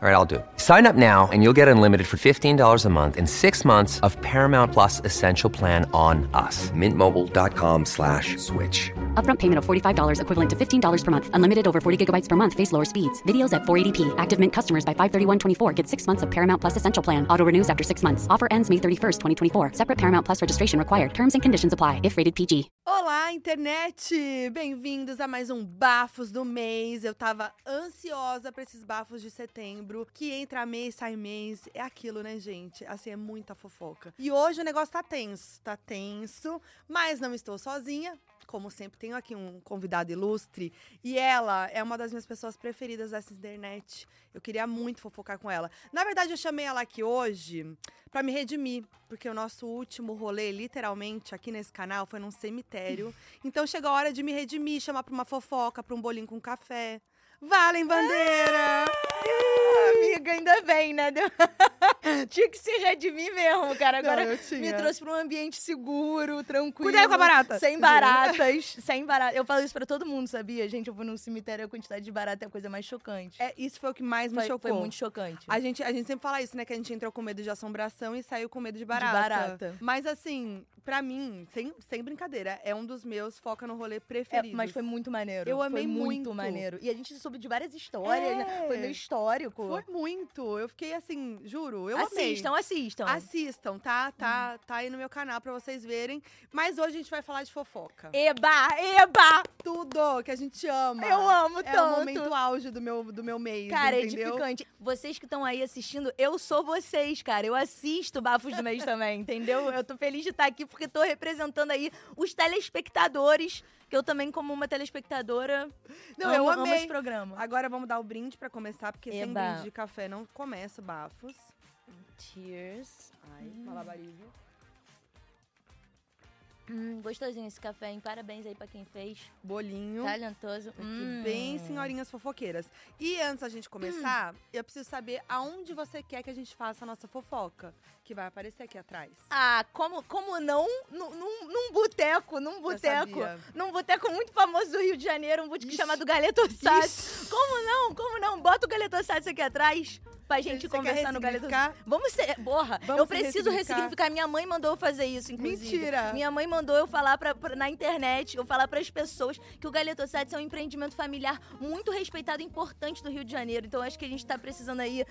All right, I'll do. it. Sign up now and you'll get unlimited for $15 a month in six months of Paramount Plus Essential Plan on us. Mintmobile.com slash switch. Upfront payment of $45 equivalent to $15 per month. Unlimited over 40 gigabytes per month. Face lower speeds. Videos at 480p. Active Mint customers by 531.24 get six months of Paramount Plus Essential Plan. Auto renews after six months. Offer ends May 31st, 2024. Separate Paramount Plus registration required. Terms and conditions apply if rated PG. Olá, internet! Bem-vindos a mais um Bafos do Mês. Eu tava ansiosa pra esses bafos de setembro, que entra mês, sai mês. É aquilo, né, gente? Assim, é muita fofoca. E hoje o negócio tá tenso, tá tenso, mas não estou sozinha. Como sempre, tenho aqui um convidado ilustre e ela é uma das minhas pessoas preferidas dessa internet. Eu queria muito fofocar com ela. Na verdade, eu chamei ela aqui hoje pra me redimir, porque o nosso último rolê, literalmente, aqui nesse canal, foi num cemitério. Então chegou a hora de me redimir, chamar pra uma fofoca, pra um bolinho com café. Valem bandeira! Ah, amiga, ainda bem, né? Tinha que se redimir mesmo, cara. Não, Agora tinha. me trouxe pra um ambiente seguro, tranquilo. Cuidado com a barata. Sem baratas. sem barata. Eu falo isso pra todo mundo, sabia? Gente, eu vou num cemitério, a quantidade de barata é a coisa mais chocante. É, isso foi o que mais me foi, chocou. foi muito chocante. A gente, a gente sempre fala isso, né? Que a gente entrou com medo de assombração e saiu com medo de barata. barata. Mas assim, pra mim, sem, sem brincadeira, é um dos meus foca no rolê É, preferidos. mas foi muito maneiro. Eu amei foi muito, muito. maneiro. E a gente soube de várias histórias, né? Foi É. meio histórico. Foi muito. Eu fiquei assim, juro, eu amei. assistam, assistam. Assistam, tá? Tá, tá aí no meu canal pra vocês verem. Mas hoje a gente vai falar de fofoca. Eba, eba! Tudo que a gente ama. Eu amo É o tanto. momento auge do meu, do meu mês, Cara, é entendeu? edificante. Vocês que estão aí assistindo, eu sou vocês, cara. Eu assisto Bafos do Mês também, entendeu? Eu tô feliz de estar aqui porque tô representando aí os telespectadores, que eu também, como uma telespectadora, Não, amo, eu amo amei. esse programa. Agora vamos dar o brinde pra começar, porque sem Eba. brinde de café não começa bafos. Cheers. Ai, malabarismo. Hum, gostosinho esse café, hein? Parabéns aí pra quem fez. Bolinho. Talentoso. Hum. bem senhorinhas fofoqueiras. E antes da gente começar, eu preciso saber aonde você quer que a gente faça a nossa fofoca, que vai aparecer aqui atrás. Ah, como, como não? Num, num, num boteco, num boteco. Num boteco muito famoso do Rio de Janeiro, um boteco Ixi. chamado Galetossat. Ixi. Como não? Como não? Bota o Galetossat aqui atrás pra gente Você quer conversar no Galetossat. ressignificar? Vamos ser. Porra, Vamos eu preciso ressignificar. ressignificar. Minha mãe mandou eu fazer isso, inclusive. Mentira! Minha mãe mandou eu falar pra, pra- na internet, eu falar pras pessoas que o Galetossat é um empreendimento familiar muito respeitado e importante do Rio de Janeiro. Então acho que a gente tá precisando aí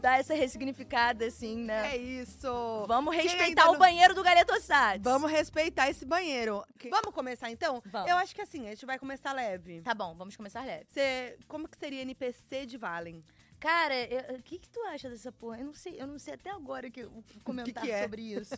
dar essa ressignificada, assim, né? É isso! Vamos respeitar ainda o não- banheiro do Galetossat. Vamos respeitar esse banheiro. Vamos começar então? Vamos. Eu acho que assim, a gente vai começar leve. Tá bom, vamos começar leve. Você, como que seria NPC de Valen? Cara, eu- o que que tu acha dessa porra? Eu não sei, eu não sei até agora que, o que comentar que é? sobre isso.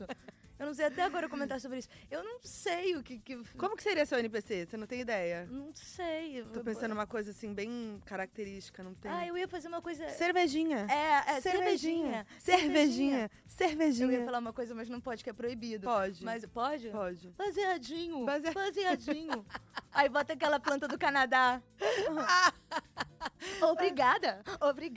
Eu não sei até agora comentar sobre isso. Eu não sei o que que... Como que seria seu NPC? Você não tem ideia? Não sei. Tô pensando numa coisa assim, bem característica, não tem? Ah, eu ia fazer uma coisa... Cervejinha. É, é cervejinha. cervejinha. Cervejinha. Eu Cervejinha. ia falar uma coisa, mas não pode, que é proibido. Pode. Mas pode? Pode. Baseadinho. Base- Baseadinho. Aí bota aquela planta do Canadá. obrigada. Obrigada.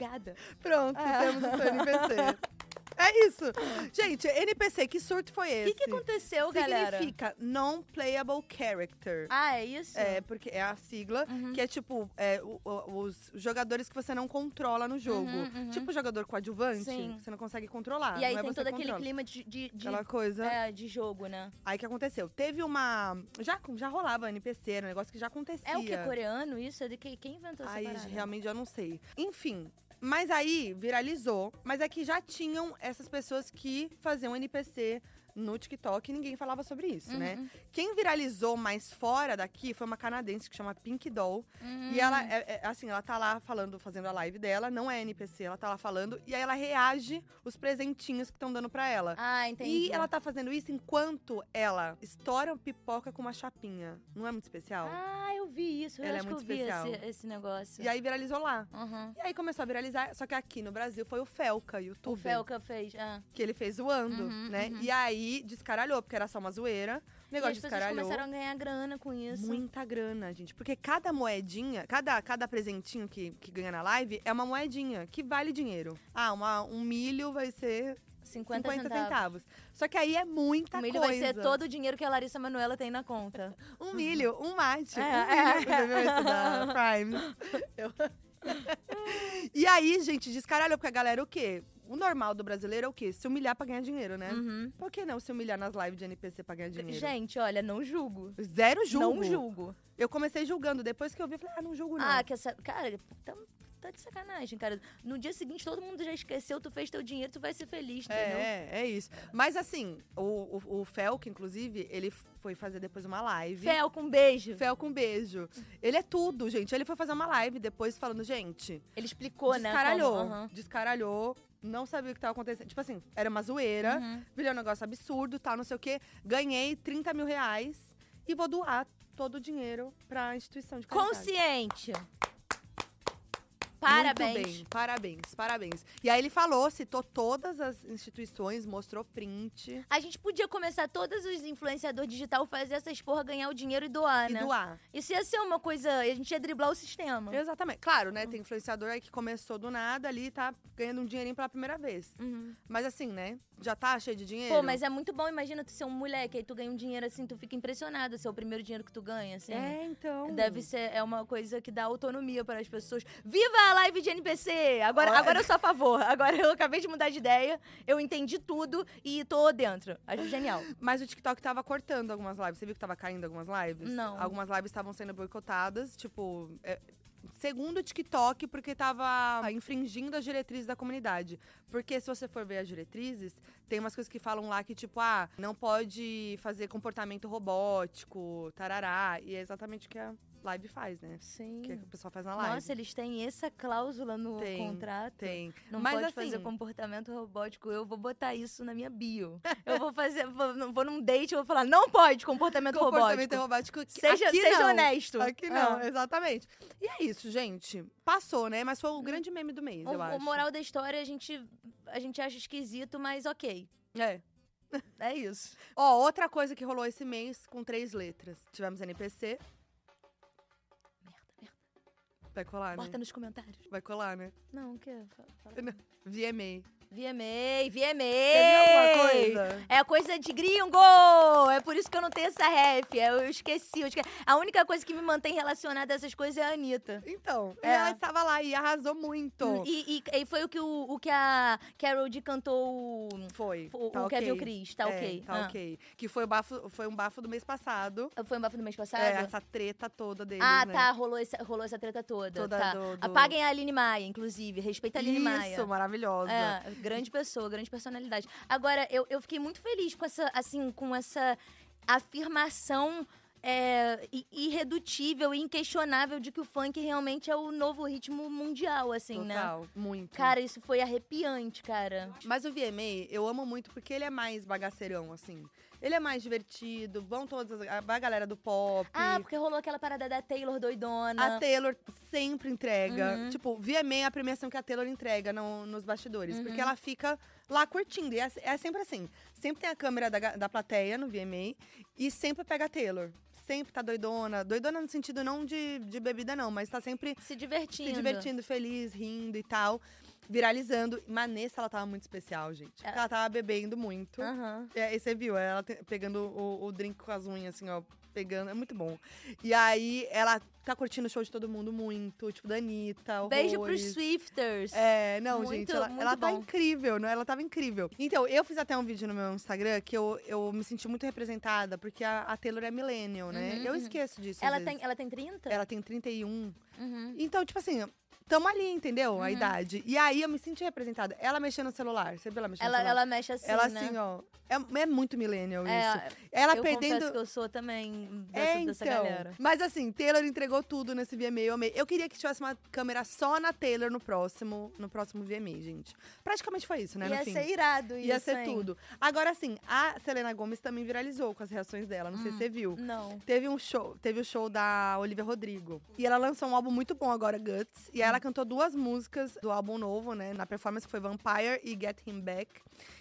Pronto, Ah. temos o seu NPC. É isso. Gente, NPC, que surto foi O esse? que, que aconteceu, galera? Significa Non-Playable Character. Ah, é isso? É, porque é a sigla, Uhum. que é tipo, é, o- o- os jogadores que você não controla no jogo. Uhum, uhum. Tipo jogador coadjuvante, Sim. você não consegue controlar. E aí é tem você todo que aquele clima de, de, de- Aquela coisa. é, de jogo, né? Aí que aconteceu? Teve uma. Já, já rolava NPC, era um negócio que já acontecia. É o que? Coreano isso? É de que, quem inventou essa Aí parada? realmente eu não sei. Enfim. Mas aí viralizou. Mas é que já tinham essas pessoas que faziam NPC no TikTok e ninguém falava sobre isso, né? Uhum. Quem viralizou mais fora daqui foi uma canadense que chama Pink Doll. Hum. E ela, é, é, assim, ela tá lá falando, fazendo a live dela, não é NPC, ela tá lá falando, e aí ela reage os presentinhos que estão dando pra ela. Ah, entendi. E ela tá fazendo isso enquanto ela estoura pipoca com uma chapinha. Não é muito especial? Ah, eu vi isso. Eu Ela é acho muito que eu vi especial. esse, esse negócio. E aí viralizou lá. Uhum. E aí começou a viralizar, só que aqui no Brasil foi o Felca, O youtuber. Felca fez. Ah. Que ele fez zoando, Uhum, né? uhum. E aí descaralhou, porque era só uma zoeira. O E negócio as pessoas descaralhou. começaram a ganhar grana com isso. Muita grana, gente. Porque cada moedinha, cada, cada presentinho que, que ganha na live é uma moedinha que vale dinheiro. Ah, uma, um milho vai ser 50, 50 centavos. centavos. Só que aí é muita O milho coisa. vai ser todo o dinheiro que a Larissa Manoela tem na conta. Um milho, um mate. É, um é. milho. Você viu esse da Prime? Eu- e aí, gente, descaralhou, porque a galera o quê? O normal do brasileiro é o quê? Se humilhar pra ganhar dinheiro, né? Uhum. Por que não se humilhar nas lives de NPC pra ganhar dinheiro? Gente, olha, não julgo. Zero julgo. Não julgo. Eu comecei julgando, depois que eu vi, eu falei, ah, não julgo não. Ah, que essa. Cara, tá, tá de sacanagem, cara. No dia seguinte, todo mundo já esqueceu, tu fez teu dinheiro, tu vai ser feliz, entendeu? É, é isso. Mas assim, o, o, o Felk, inclusive, ele foi fazer depois uma live. Fel, com beijo. Fel com beijo. Ele é tudo, gente. Ele foi fazer uma live depois falando, gente, Ele explicou, né? descaralhou. como- Aham. Descaralhou. Não sabia o que tava acontecendo. Tipo assim, era uma zoeira. Uhum. Virou um negócio absurdo, tal, não sei o quê. Ganhei 30 mil reais e vou doar todo o dinheiro pra instituição de caridade. Consciente. Muito Parabéns. bem, parabéns, parabéns. E aí ele falou, citou todas as instituições, mostrou print A gente podia começar todos os influenciadores digital fazer essas porra ganhar o dinheiro e doar, e né? doar. Isso ia ser uma coisa. A gente ia driblar o sistema. Exatamente. Claro, né? Tem influenciador aí que começou do nada ali, tá ganhando um dinheirinho pela primeira vez. Uhum. Mas assim, né? Já tá cheio de dinheiro. Pô, mas é muito bom. Imagina tu ser um moleque, aí tu ganha um dinheiro assim, tu fica impressionado. Se é o primeiro dinheiro que tu ganha, assim. É, então. Deve ser, é uma coisa que dá autonomia para as pessoas. Viva a live de NPC! Agora, Olha. agora eu sou a favor. Agora eu acabei de mudar de ideia, eu entendi tudo e tô dentro. Acho genial. Mas o TikTok tava cortando algumas lives. Você viu que tava caindo algumas lives? Não. Algumas lives estavam sendo boicotadas, tipo. é, Segundo o TikTok, porque tava infringindo as diretrizes da comunidade. Porque se você for ver as diretrizes, tem umas coisas que falam lá que, tipo, ah, não pode fazer comportamento robótico, tarará. E é exatamente o que a live faz, né? Sim. O que a pessoa faz na live. Nossa, eles têm essa cláusula no Tem, contrato. Tem. Não Mas, pode assim, fazer comportamento robótico. Eu vou botar isso na minha bio. eu vou fazer, vou, vou num date, eu vou falar, não pode comportamento, Comportamento robótico. robótico. Seja, aqui seja não. honesto. Aqui não, Ah. exatamente. E é isso, gente. Passou, né? Mas foi o grande meme do mês, eu O, acho. o moral da história a gente, a gente acha esquisito, mas ok. É. É isso. Ó, outra coisa que rolou esse mês com três letras. Tivemos NPC. Vai colar, Bota né? nos comentários. Vai colar, né? Não, o quê? Fala- fala. VMA. VMA, VMA! coisa? É coisa de gringo! É por isso que eu não tenho essa ref. Eu esqueci, eu esqueci. A única coisa que me mantém relacionada a essas coisas é a Anitta. Então, É. ela estava lá e arrasou muito. E, e- e foi o que, o, o que a Carol D cantou. o- Foi. O, tá o ok. Kevin Cris, tá É, ok. Tá Ah. ok. Que foi, o bafo, foi um bafo do mês passado. Foi um bafo do mês passado? É, essa treta toda deles, ah, né? tá. Rolou essa, rolou essa treta toda. Toda tá. do- do- Apaguem a Aline Maia, inclusive. Respeita a Aline Maia. Isso, maravilhosa. É, grande pessoa, grande personalidade. Agora, eu, eu fiquei muito feliz com essa, assim, com essa afirmação é, irredutível e inquestionável de que o funk realmente é o novo ritmo mundial, assim, né? Total, muito. Cara, isso foi arrepiante, cara. Mas o VMA eu amo muito porque ele é mais bagaceirão, assim. Ele é mais divertido, vão todas as, a a galera do pop. Ah, porque rolou aquela parada da Taylor doidona. A Taylor sempre entrega. Uhum. Tipo, VMA é a premiação que a Taylor entrega no- nos bastidores. Uhum. Porque ela fica lá curtindo. E é, é sempre assim. Sempre tem a câmera da, da plateia no VMA e sempre pega a Taylor. Sempre tá doidona. Doidona no sentido não de, de bebida, não, mas tá sempre Se divertindo. se divertindo, feliz, rindo e tal. Viralizando. Mas nesse ela tava muito especial, gente. É. Ela tava bebendo muito. É, e você viu, ela te- pegando o, o drink com as unhas, assim, ó. Pegando, é muito bom. E aí, ela tá curtindo o show de todo mundo muito, tipo, da Anitta, Beijo pros horrores. Swifters. É, não, Muito, gente, ela, ela tá incrível, né? Ela tava incrível. Então, eu fiz até um vídeo no meu Instagram que eu, eu me senti muito representada, porque a, a Taylor é millennial, né? Uhum, eu uhum. esqueço disso. Ela, tem, ela tem 30? Ela tem 31. Uhum. Então, tipo assim, tamo ali, entendeu? A Uhum. idade. E aí eu me senti representada. Ela mexendo no celular. Você viu ela mexendo Ela, no celular? ela mexe assim, ela né? assim, ó. É, é muito millennial É, isso. Ela eu perdendo. confesso que eu sou também dessa, É, dessa então. galera. Mas assim, Taylor entregou tudo nesse VMA. Eu amei. Eu queria que tivesse uma câmera só na Taylor no próximo, no próximo VMA, gente. Praticamente foi isso, né? no Ia fim. ser irado isso, Ia ser hein? tudo. Agora, assim, a Selena Gomes também viralizou com as reações dela. Não sei se você viu. Não. Teve um show, teve o show da Olivia Rodrigo. E ela lançou um álbum muito bom agora, Guts. E aí ela cantou duas músicas do álbum novo, né? Na performance foi Vampire e Get Him Back.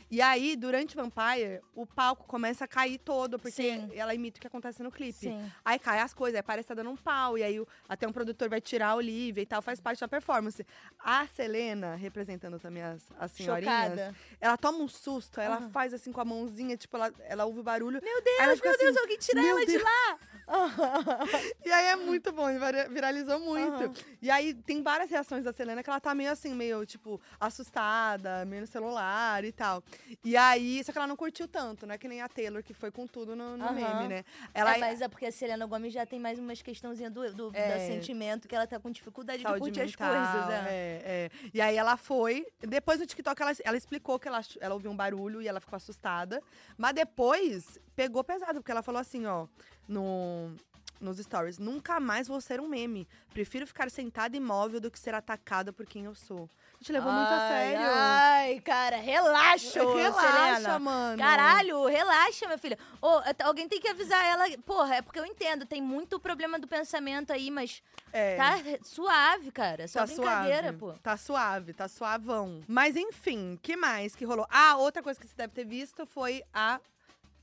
E aí, durante Vampire, o palco começa a cair todo, porque Sim. ela imita o que acontece no clipe. Sim. Aí cai as coisas, aí parece que tá dando um pau, e aí o- até um produtor vai tirar a Olivia e tal, faz parte da performance. A Selena, representando também as, as senhorinhas, Chocada. ela toma um susto, ela Aham. faz assim com a mãozinha, tipo, ela, ela ouve o barulho. Meu Deus, meu Deus, assim, alguém tira "Meu ela de Deus." lá! E aí é muito bom, vira- viralizou muito. Aham. E aí tem várias reações da Selena que ela tá meio assim, meio, tipo, assustada, meio no celular e tal. E aí, só que ela não curtiu tanto, né? Que nem a Taylor, que foi com tudo no, no meme, né? Ela é, mas é porque a Selena Gomes já tem mais umas questãozinhas do, do, do É. sentimento, que ela tá com dificuldade de saúde curtir as mental, coisas. É. é, é. E aí ela foi. Depois no TikTok ela, ela explicou que ela, ela ouviu um barulho e ela ficou assustada. Mas depois pegou pesado, porque ela falou assim, ó, no, nos stories: nunca mais vou ser um meme. Prefiro ficar sentada imóvel do que ser atacada por quem eu sou. Gente levou muito a Ai, sério. Ai, cara, relaxa, Relaxa, Selena. mano. Caralho, relaxa, minha filha. At- alguém tem que avisar ela. Porra, é porque eu entendo, tem muito problema do pensamento aí, mas É. tá suave, cara. Só Tá brincadeira, suave. pô. Tá suave, tá suavão. Mas enfim, que mais que rolou? Ah, outra coisa que você deve ter visto foi a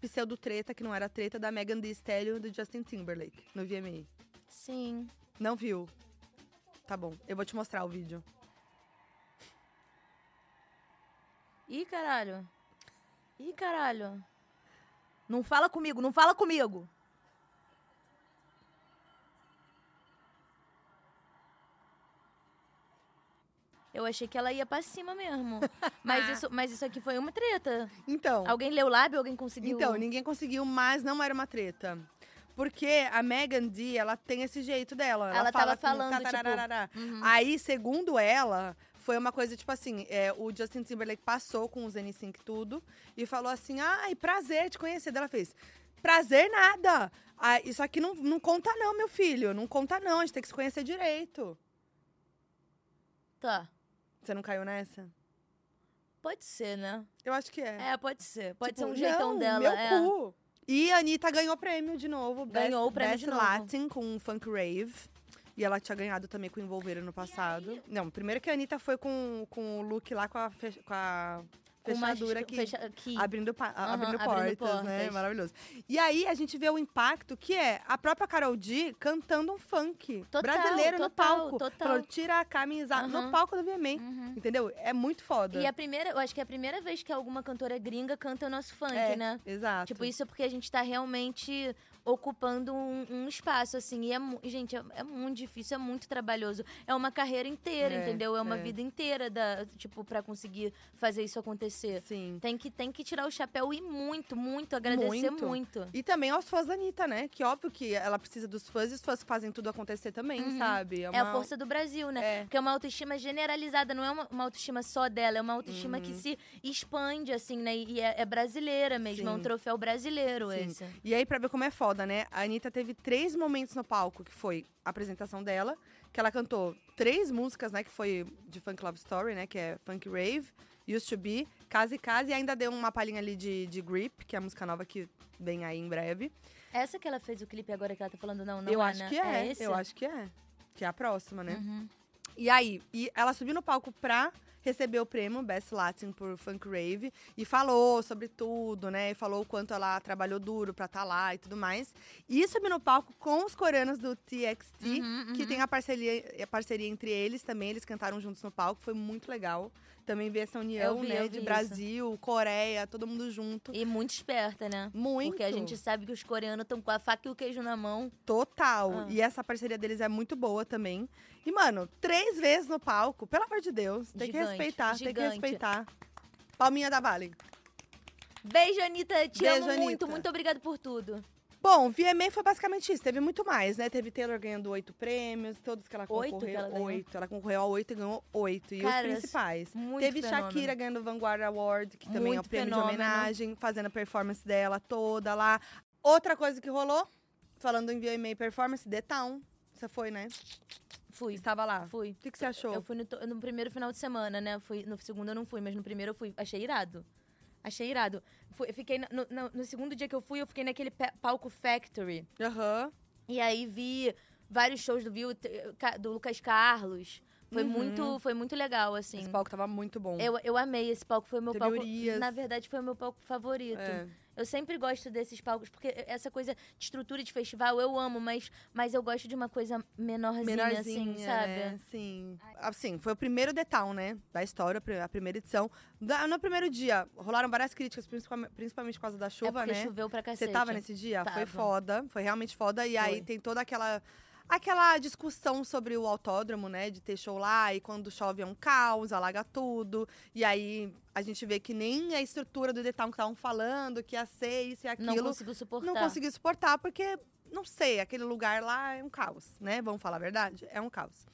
pseudo-treta, que não era treta, da Megan Thee Stallion e do Justin Timberlake, no VMA. Sim. Não viu? Tá bom, eu vou te mostrar o vídeo. Ih, caralho. Ih, caralho. Não fala comigo, não fala comigo. Eu achei que ela ia pra cima mesmo. Mas isso, mas isso aqui foi uma treta. Então, Alguém leu o lábio? Alguém conseguiu? então, ninguém conseguiu, mas não era uma treta. Porque a Megan Thee, ela tem esse jeito dela. Ela, Ela fala tava falando, tatararará. Uhum. Aí, segundo ela, foi uma coisa tipo assim: é, o Justin Timberlake passou com os N5 tudo e falou assim: ai, prazer te conhecer. Daí Ela fez: prazer nada. Ah, isso aqui não, não conta, não, meu filho. Não conta, não. A gente tem que se conhecer direito. Tá. Você não caiu nessa? Pode ser, né? Eu acho que é. É, pode ser. Pode Tipo, ser um jeitão não, dela. Meu é. cu. E a Anitta ganhou prêmio de novo. Ganhou Best, o prêmio Best de novo. Latin com Funk Rave. E ela tinha ganhado também com o Envolver no passado. Não, primeiro que a Anitta foi com, com o look lá com a, fe- com a fechadura que fecha- que- abrindo, pa- Aham, abrindo, abrindo portas, né? portas. Maravilhoso. E aí a gente vê o impacto que é a própria Carol D cantando um funk Total, brasileiro no total, palco. total. Falou, tira a camisa Aham. no palco do VMA. Uhum. Entendeu? É muito foda. E a primeira, eu acho que é a primeira vez que alguma cantora gringa canta o nosso funk, É, né? Exato. Tipo, isso é porque a gente tá realmente ocupando um, um espaço, assim. E, é, gente, é, é muito difícil, é muito trabalhoso. É uma carreira inteira, É, entendeu? É uma é. vida inteira, da, tipo, pra conseguir fazer isso acontecer. Sim. Tem que, tem que tirar o chapéu e muito, muito, agradecer Muito. muito. E também aos fãs da Anitta, né? Que óbvio que ela precisa dos fãs e os fãs que fazem tudo acontecer também, Uhum. sabe? É a uma- força do Brasil, né? É. Porque é uma autoestima generalizada, não é uma, uma autoestima só dela, é uma autoestima que Uhum. se expande, assim, né? E é, é brasileira mesmo, é um Sim. troféu brasileiro Sim. esse. E aí, pra ver como é foda, né? A Anitta teve três momentos no palco, que foi a apresentação dela, que ela cantou três músicas, né? Que foi de Funk Love Story, né? Que é Funk Rave, Used to Be, Casa e Casa, e ainda deu uma palhinha ali de, de Grip, que é a música nova que vem aí em breve. Essa que ela fez o clipe agora que ela tá falando, não, não eu é, acho né? que é, esse? eu acho que é. Que é a próxima, né? Uhum. E aí, e ela subiu no palco pra receber o prêmio Best Latin por Funk Rave e falou sobre tudo, né? E falou o quanto ela trabalhou duro pra estar lá e tudo mais. E subiu no palco com os coreanos do TXT, Uhum, que uhum. tem a parceria, a parceria entre eles também. Eles cantaram juntos no palco, foi muito legal. Também ver essa união, vi, né? De isso. Brasil, Coreia, todo mundo junto. E muito esperta, né? Muito. Porque a gente sabe que os coreanos estão com a faca e o queijo na mão. Total. Ah. E essa parceria deles é muito boa também. E, mano, três vezes no palco, pelo amor de Deus. Tem que Gigante, respeitar, tem que gigante. respeitar. Palminha da Vale. Beijo, Anitta. Te Beijo, amo muito. Anitta. Muito obrigada por tudo. Bom, VMA foi basicamente isso. Teve muito mais, né? Teve Taylor ganhando oito prêmios, todos que ela Oito concorreu. que ela ganhou? Oito. Ela concorreu a oito e ganhou oito. E Cara, os principais. muito Teve fenômeno. Shakira ganhando o Vanguard Award, que também é o Muito prêmio fenômeno. de homenagem, fazendo a performance dela toda lá. Outra coisa que rolou, falando em VMA Performance, The Town. Você foi, né? Fui. Estava lá. Fui. O que, que você achou? Eu fui no, no primeiro final de semana, né? Fui, no segundo eu não fui, mas no primeiro eu fui. Achei irado. Achei irado. Fui, fiquei no, no- no segundo dia que eu fui, eu fiquei naquele palco Factory. Aham. E aí vi vários shows do, do Lucas Carlos. Foi, Uhum. muito, foi muito legal, assim. Esse palco tava muito bom. Eu, eu amei esse palco, foi o meu Teve palco. Na verdade, foi o meu palco favorito. É. Eu sempre gosto desses palcos, porque essa coisa de estrutura de festival eu amo, mas, mas eu gosto de uma coisa menorzinha, Menorzinha, assim, sabe? né? Sim. Assim, foi o primeiro detal, né? Da história, a primeira edição. No primeiro dia, rolaram várias críticas, principalme- principalmente por causa da é chuva, porque né? choveu pra cacete. Você tava nesse dia? Foi Tava. foda, foi realmente foda. E aí Foi. tem toda aquela. Aquela discussão sobre o autódromo, né? De ter show lá e quando chove é um caos, alaga tudo. E aí a gente vê que nem a estrutura do detal que estavam falando, que ia ser isso e aquilo. Não conseguiu suportar. não conseguiu suportar, porque, não sei, aquele lugar lá é um caos, né? Vamos falar a verdade? É um caos.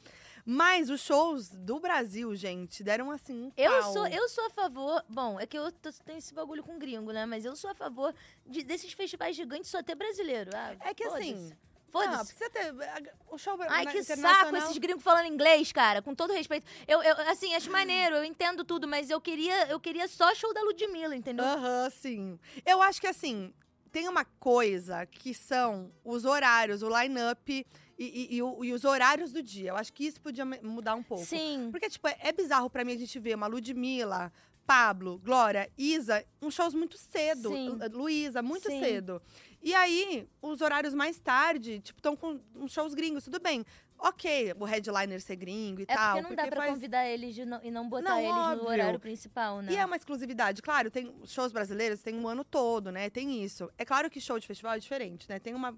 Mas os shows do Brasil, gente, deram assim um Eu pau. sou, eu sou a favor. Bom, é que eu tenho esse bagulho com gringo, né? Mas eu sou a favor de, desses festivais gigantes só ter brasileiro. Ah, É que foda-se. Não, precisa ter. O show Ai, na- que saco esses gringos falando inglês, cara. Com todo respeito. Eu, eu, assim, acho maneiro, eu entendo tudo, mas eu queria, eu queria só show da Ludmilla, entendeu? Aham, sim. Eu acho que assim, tem uma coisa que são os horários, o line-up e, e- e e os horários do dia. Eu acho que isso podia mudar um pouco. Sim. Porque, tipo, é, é bizarro pra mim a gente ver uma Ludmilla, Pablo, Glória, Isa, uns shows muito cedo. Sim. Luísa, muito Sim. cedo. E aí, os horários mais tarde, tipo, estão com uns shows gringos, tudo bem. Ok, o headliner ser gringo e É tal. porque não dá pra faz- convidar eles não- e não botar Não, eles óbvio. no horário principal, né? E é uma exclusividade. Claro, tem shows brasileiros, tem um ano todo, né? Tem isso. É claro que show de festival é diferente, né? Tem uma.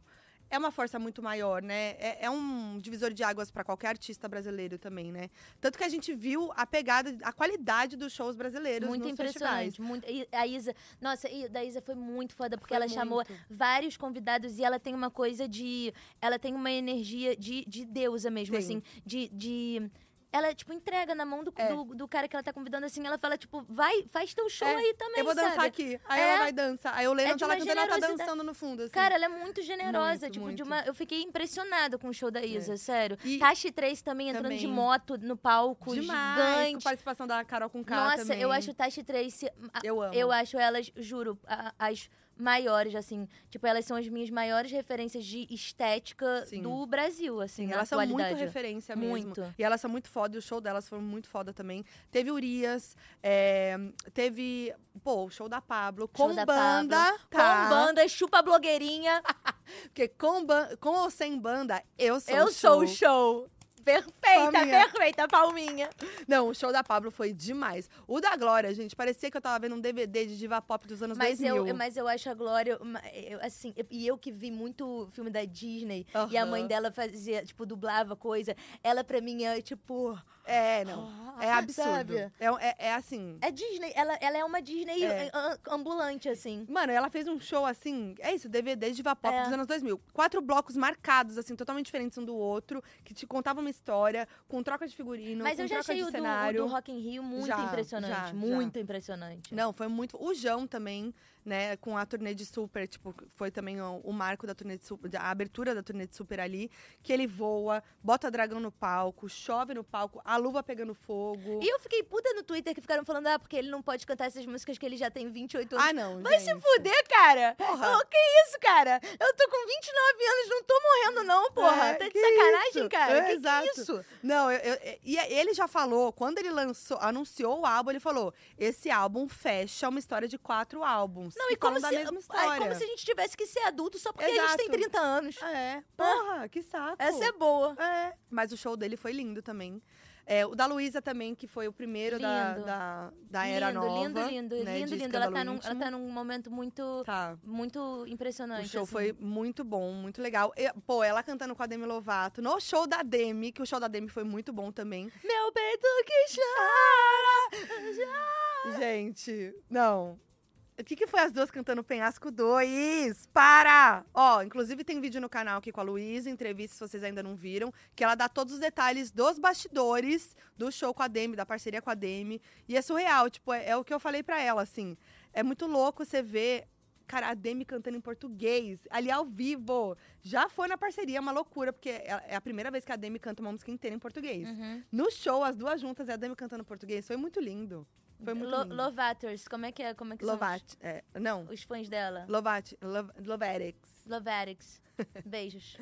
É uma força muito maior, né? É, é um divisor de águas pra qualquer artista brasileiro também, né? Tanto que a gente viu a pegada, a qualidade dos shows brasileiros Muito nos festivais. impressionante. Muito, e a Isa, nossa, e da Isa foi muito foda, porque Foi ela chamou muito. vários convidados e ela tem uma coisa de. Ela tem uma energia de, de deusa mesmo, Tem. assim. De. de ela, tipo, entrega na mão do, É. do, do cara que ela tá convidando, assim. Ela fala, tipo, vai, faz teu show É, aí também, Eu vou dançar sabe? aqui. Aí É. ela vai dançar. Aí eu lembro É de ela cantando, ela tá dançando no fundo, assim. Cara, ela é muito generosa, Muito, tipo, de muito. uma. Eu fiquei impressionada com o show da Isa, sério. E- Tashi 3 também entrando de Também. moto no palco, Demais. Com gigante. participação da Carol com Nossa, também. eu acho Tashi Trace. a- Eu amo. Eu acho elas, juro, as maiores, assim. Tipo, elas são as minhas maiores referências de estética Sim. do Brasil, assim, Sim, elas são muito referência mesmo. Muito. E elas são muito foda, e o show delas foi muito foda também. Teve Urias, é, teve, pô, o show da Pablo, Show com da banda, Pablo. tá? Com banda, chupa blogueirinha. Porque com, com ou sem banda, eu sou eu o sou show. o show. Perfeita, Palminha. perfeita, palminha. Não, o show da Pablo foi demais. O da Glória, gente, parecia que eu tava vendo um DVD de diva pop dos anos Mas 2000. eu, mas eu acho a Glória, eu, assim, eu- e eu que vi muito filme da Disney, e a mãe dela fazia, tipo, dublava coisa, ela pra mim é, tipo... É, não. É absurdo. É, é, é assim. É Disney, ela, ela é uma Disney É. am- ambulante, assim. Mano, ela fez um show assim, é isso, DVD de diva pop É. dos anos 2000. Quatro blocos marcados, assim, totalmente diferentes um do outro, que te contavam uma história, com troca de figurino, Mas com eu já achei o do, o do Rock in Rio muito Já, impressionante. já, já. muito impressionante. Não, foi muito. O João também, né, com a turnê de Super, tipo, foi também o, o marco da turnê de Super, a abertura da turnê de Super ali, que ele voa, bota dragão no palco, chove no palco, a luva pegando fogo. E eu fiquei puta no Twitter que ficaram falando, ah, porque ele não pode cantar essas músicas que ele já tem 28 anos. Ah, não. Vai se gente. fuder, cara! Porra. Eu, que isso, cara? Eu tô com 29 anos, não tô morrendo, não, porra. É, tá de que sacanagem, isso? cara? É, que, que exato. isso? Não, eu, eu- e ele já falou, quando ele lançou, anunciou o álbum, ele falou: esse álbum fecha uma história de quatro álbuns. Não, e como se, da ai, como se a gente tivesse que ser adulto só porque a gente Exato. tem 30 anos. É, porra, que saco. Essa é boa. É, mas o show dele foi lindo também. É, o da Luísa também, que foi o primeiro da, Lindo. da, da era lindo, nova. lindo, lindo, né, lindo, lindo. Ela tá, escândalo num, ela tá num momento muito, Tá. muito impressionante. O show assim. foi muito bom, muito legal. E, pô, ela cantando com a Demi Lovato no show da Demi, que o show da Demi foi muito bom também. Meu peito que chora. Gente, não. O que, que foi as duas cantando Penhasco 2? Para! Ó, inclusive tem vídeo no canal aqui com a Luísa, entrevista se vocês ainda não viram, que ela dá todos os detalhes dos bastidores do show com a Demi, da parceria com a Demi. E é surreal, tipo, é, é o que eu falei pra ela, assim. É muito louco você ver, cara, a Demi cantando em português, ali ao vivo. Já foi na parceria, é uma loucura, porque é é a primeira vez que a Demi canta uma música inteira em português. Uhum. No show, as duas juntas e a Demi cantando em português, foi muito lindo. Foi muito Lo- lindo. Lovators, como é que é? Como é que são Lovat. É, não. os, os fãs dela? Lovat. Lov, Lovetics. Lovatics. Beijos.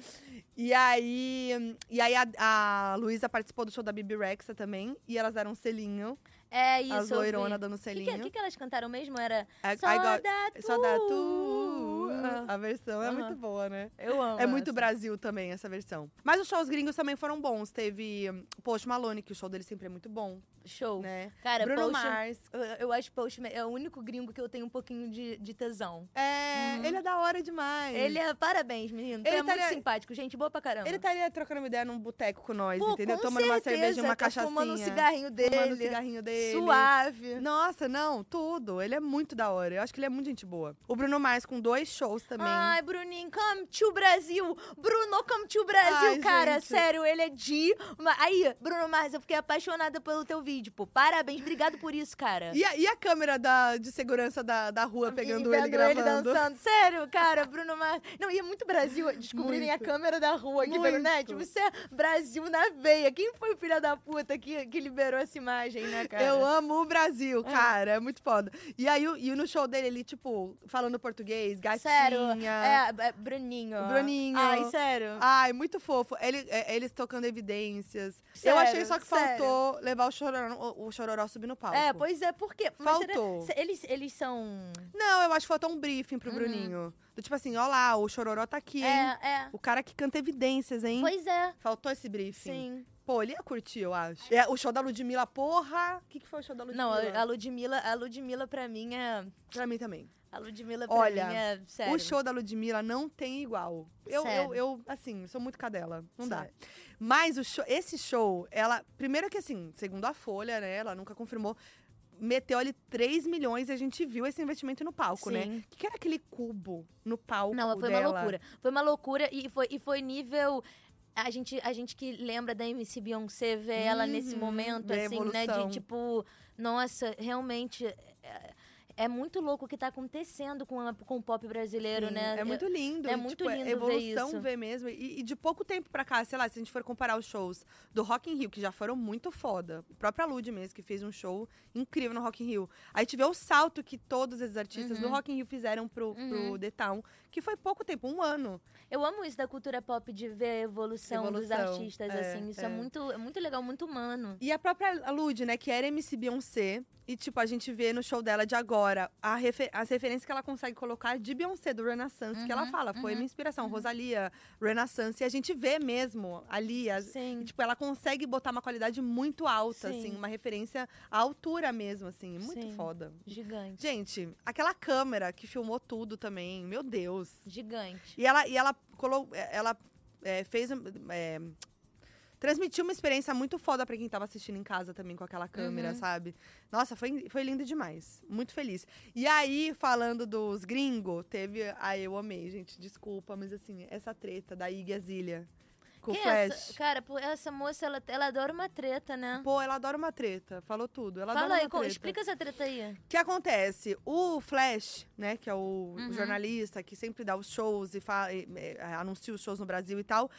E aí, e aí a, a Luísa participou do show da Bibi Rexa também. E elas deram um selinho. É isso. as loironas dando O que, que, selinho. que, que elas cantaram mesmo? Era I- Só I got- da Só da tu. tu. Ah. A versão é muito boa, né? Eu amo. É muito essa. Brasil também, essa versão. Mas os shows gringos também foram bons. Teve hum, Post Malone, que o show dele sempre é muito bom, Show. né? Cara, Bruno Post, Mars. eu, eu acho Post é o único gringo que eu tenho um pouquinho de, de tesão. É, ele é da hora demais. Ele é. Parabéns, menino. Tu Ele é muito simpático, gente boa pra caramba. Ele estaria trocando uma ideia num boteco com nós, Pô, entendeu? com Tomando uma certeza, cerveja e uma tá cachaçinha. Fumando um cigarrinho dele. Fumando o cigarrinho dele. Suave. Nossa, não, tudo. Ele é muito da hora. Eu acho que ele é muito gente boa. O Bruno Mars com dois shows também. Ai, Bruninho, come to Brasil. Bruno, come to Brasil, Ai, cara. gente. Sério, ele é de... Aí, Bruno Mars, eu fiquei apaixonada pelo teu vídeo, pô. Parabéns, obrigado por isso, cara. E, a, e a câmera da, de segurança da, da rua pegando E ele gravando? dançando. Sério, cara, Bruno Mars. Não, e é muito Brasil descobrirem Muito. a câmera da rua aqui pelo net. Você é Brasil na veia. Quem foi o filho da puta que, que liberou essa imagem, né, cara? Eu amo o Brasil, cara. É muito foda. E aí, e no show dele, ele, tipo, falando português, gatinha. Sério, é, é, Bruninho. Bruninho. Ai, sério. Ai, muito fofo. Ele, é, eles tocando evidências. eu Sério, achei só que sério. faltou levar o chororó, o, o chororó subir no palco. É, pois é, por quê? Mas será- Faltou. eles, eles são... Não, eu acho que faltou um briefing pro Bruninho. Do tipo assim, ó lá, o chororó tá aqui, hein? Uhum. É, é. O cara que canta evidências, hein? Pois é. Faltou esse briefing. Sim. Pô, ele ia curtir, eu acho. É, o show da Ludmilla, porra! O que, que foi o show da Não, Ludmilla? a a Ludmilla, a Ludmilla pra mim é... Pra mim também. A Ludmilla pra Olha, mim é... Sério. O show da Ludmilla não tem igual. Eu, eu, eu, assim, sou muito cadela. Não dá. Sério. Mas o show- esse show, ela. Primeiro que assim, segundo a Folha, né? Ela nunca confirmou. Meteu ali 3 milhões e a gente viu esse investimento no palco, né? Sim. O que, que era aquele cubo no palco? Não, foi dela? uma loucura. Foi uma loucura e foi, e foi nível. A gente, a gente que lembra da MC Beyoncé, vê ela nesse Uhum, momento, vê a assim, né? evolução. De tipo, nossa, realmente. É, é muito louco o que tá acontecendo com, a- com o pop brasileiro, Sim, né? É muito lindo. é e, muito tipo, lindo ver evolução ver mesmo. E, e de pouco tempo pra cá, sei lá, se a gente for comparar os shows do Rock in Rio, que já foram muito foda. A própria Lud mesmo, que fez um show incrível no Rock in Rio. Aí tive o salto que todos esses artistas do Uhum. Rock in Rio fizeram pro, pro Uhum. The Town, que foi pouco tempo, um ano. Eu amo isso da cultura pop de ver a evolução, dos Evolução, artistas, é, assim. Isso é. é. muito, é muito legal, muito humano. E a própria Lud, né, que era MC Beyoncé. E, tipo, a gente vê no show dela de agora a refer- as referências que ela consegue colocar de Beyoncé, do Renaissance, que ela Uhum, fala. Foi uhum, minha inspiração. Rosalia, Renaissance. E a gente vê mesmo ali as, Sim. E, tipo, ela consegue botar uma qualidade muito alta, Sim. assim, uma referência à altura mesmo, assim. Muito Sim. foda. Gigante. Gente, aquela câmera que filmou tudo também, meu Deus. Gigante. E ela, e ela, colo, ela é, fez. é, transmitiu uma experiência muito foda pra quem tava assistindo em casa também com aquela câmera, Uhum. sabe? Nossa, foi, foi lindo demais. Muito feliz. E aí, falando dos gringos, teve. Ai, eu amei, gente. Desculpa, mas assim, essa treta da Iggy Azalea com o Quem Flash. essa? Cara, pô, essa moça, ela, ela adora uma treta, né? Pô, ela adora uma treta. Falou tudo. Ela Fala adora aí, uma treta. explica essa treta aí. O que acontece? O Flash, né, que é o Uhum. jornalista que sempre dá os shows e, fa- e, é, anuncia os shows no Brasil e tal,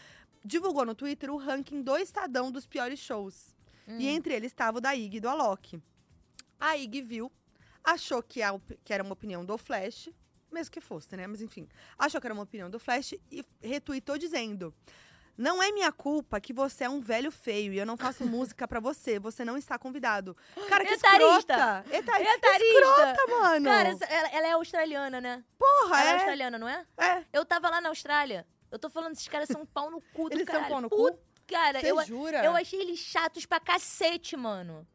divulgou no Twitter o ranking do Estadão dos piores shows. Hum. E entre eles estava o da Ig e do Alok. A Ig viu, achou que, a que era uma opinião do Flash, mesmo que fosse, né? Mas enfim, achou que era uma opinião do Flash e retweetou dizendo. Não é minha culpa que você é um velho feio e eu não faço música pra você. Você não está convidado. Cara, que Etarista! escrota! Eta- Etarista! Escrota, mano! Cara, ela, ela é australiana, né? porra, ela é é, australiana, não é? é. Eu tava lá na Austrália. Eu tô falando, esses caras são um pau no cu do Eles são caralho. pau no cu? Cara, eu, jura? eu achei eles chatos pra cacete, mano.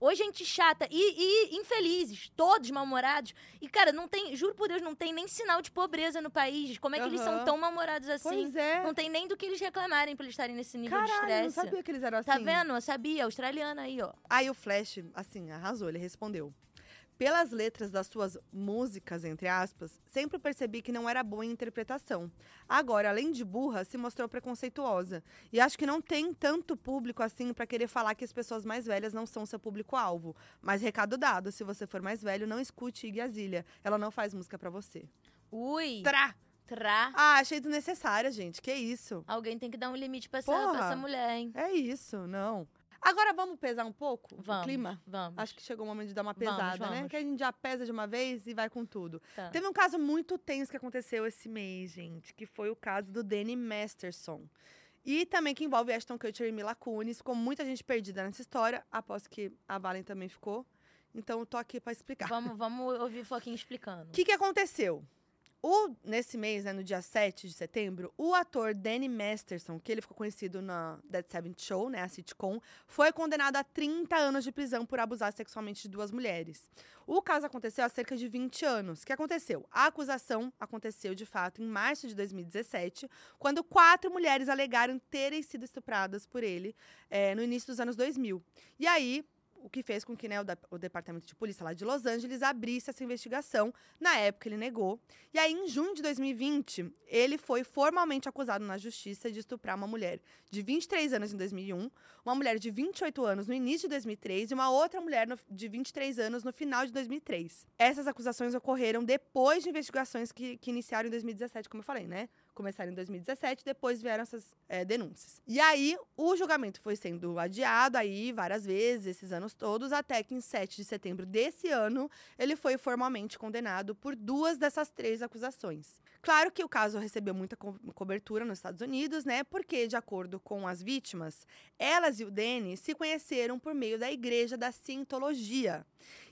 Ou gente chata e, e infelizes, todos mal-humorados. E, cara, não tem, juro por Deus, não tem nem sinal de pobreza no país. Como é que eles são tão mal-humorados assim? Pois é. Não tem nem do que eles reclamarem por eles estarem nesse nível de Caralho, eu não estresse. sabia que eles eram assim. Tá vendo? Eu sabia, australiana aí, ó. Aí o Flash, assim, arrasou, ele respondeu. Pelas letras das suas músicas, entre aspas, sempre percebi que não era boa em interpretação. Agora, além de burra, se mostrou preconceituosa. E acho que não tem tanto público assim pra querer falar que as pessoas mais velhas não são seu público-alvo. Mas recado dado, se você for mais velho, não escute Iggy Azalea. Ela não faz música pra você. Ui, Trá! tra. Ah, achei desnecessária, gente. Que isso? Alguém tem que dar um limite pra essa, Porra. pra essa mulher, hein? É isso, não. Agora vamos pesar um pouco Vamos. o clima? Vamos. Acho que chegou o momento de dar uma Vamos, pesada, né? vamos. Que a gente já pesa de uma vez e vai com tudo. Tá. Teve um caso muito tenso que aconteceu esse mês, gente, que foi o caso do Danny Masterson. E também que envolve Ashton Kutcher e Mila Kunis. Ficou muita gente perdida nessa história. Aposto que a Valen também ficou. Então, eu tô aqui pra explicar. Vamos, vamos ouvir o Foquinha explicando. O que, que aconteceu? O, nesse mês, né, no dia 7 de setembro, o ator Danny Masterson, que ele ficou conhecido na Dead Seventh Show, né, a sitcom, foi condenado a 30 anos de prisão por abusar sexualmente de duas mulheres. O caso aconteceu há cerca de 20 anos. O que aconteceu? A acusação aconteceu, de fato, em março de 2017, quando quatro mulheres alegaram terem sido estupradas por ele eh, no início dos anos 2000. E aí, o que fez com que né, o, da- o Departamento de Polícia lá de Los Angeles abrisse essa investigação. Na época, ele negou. E aí, em junho de 2020, ele foi formalmente acusado na justiça de estuprar uma mulher de 23 anos em 2001, uma mulher de 28 anos no início de 2003 e uma outra mulher no- de 23 anos no final de 2003. Essas acusações ocorreram depois de investigações que, que iniciaram em 2017, como eu falei, né? Começaram em 2017, depois vieram essas é, denúncias. E aí, o julgamento foi sendo adiado aí várias vezes, esses anos todos, até que em 7 de setembro desse ano, ele foi formalmente condenado por duas dessas três acusações. Claro que o caso recebeu muita co- cobertura nos Estados Unidos, né? Porque, de acordo com as vítimas, elas e o Danny se conheceram por meio da Igreja da Cientologia.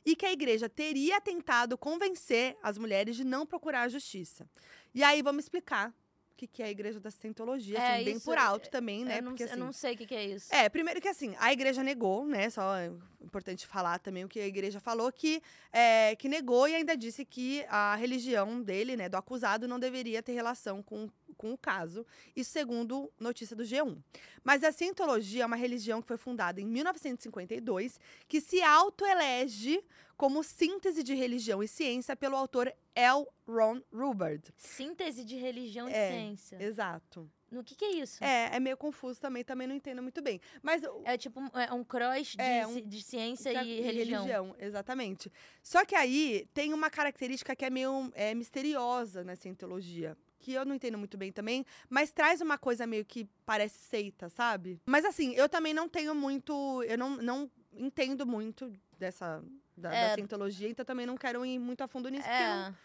E que a igreja teria tentado convencer as mulheres de não procurar a justiça. E aí, vamos explicar que, que é a Igreja da Cientologia, É, assim, bem por alto também, né? eu, não, Porque, eu assim, não sei o que, que é isso. é, primeiro que assim, a igreja negou, né? Só é importante falar também o que a igreja falou, que, é, que negou e ainda disse que a religião dele, né, do acusado, não deveria ter relação com, com o caso. Isso segundo notícia do G1. Mas a Cientologia é uma religião que foi fundada em 1952, que se autoelege como síntese de religião e ciência pelo autor L. Ron Hubbard. Síntese de religião É, e ciência. Exato. No que, que é isso? É, é meio confuso também, também não entendo muito bem. Mas É tipo um, é um cross de, É, um- de ciência e religião. exatamente. Só que aí tem uma característica que é meio é, misteriosa na cientologia. Que eu não entendo muito bem também, mas traz uma coisa meio que parece seita, sabe? Mas assim, eu também não tenho muito. Eu não, não entendo muito dessa. Da, da É. cientologia, então também não quero ir muito a fundo nisso, É. não-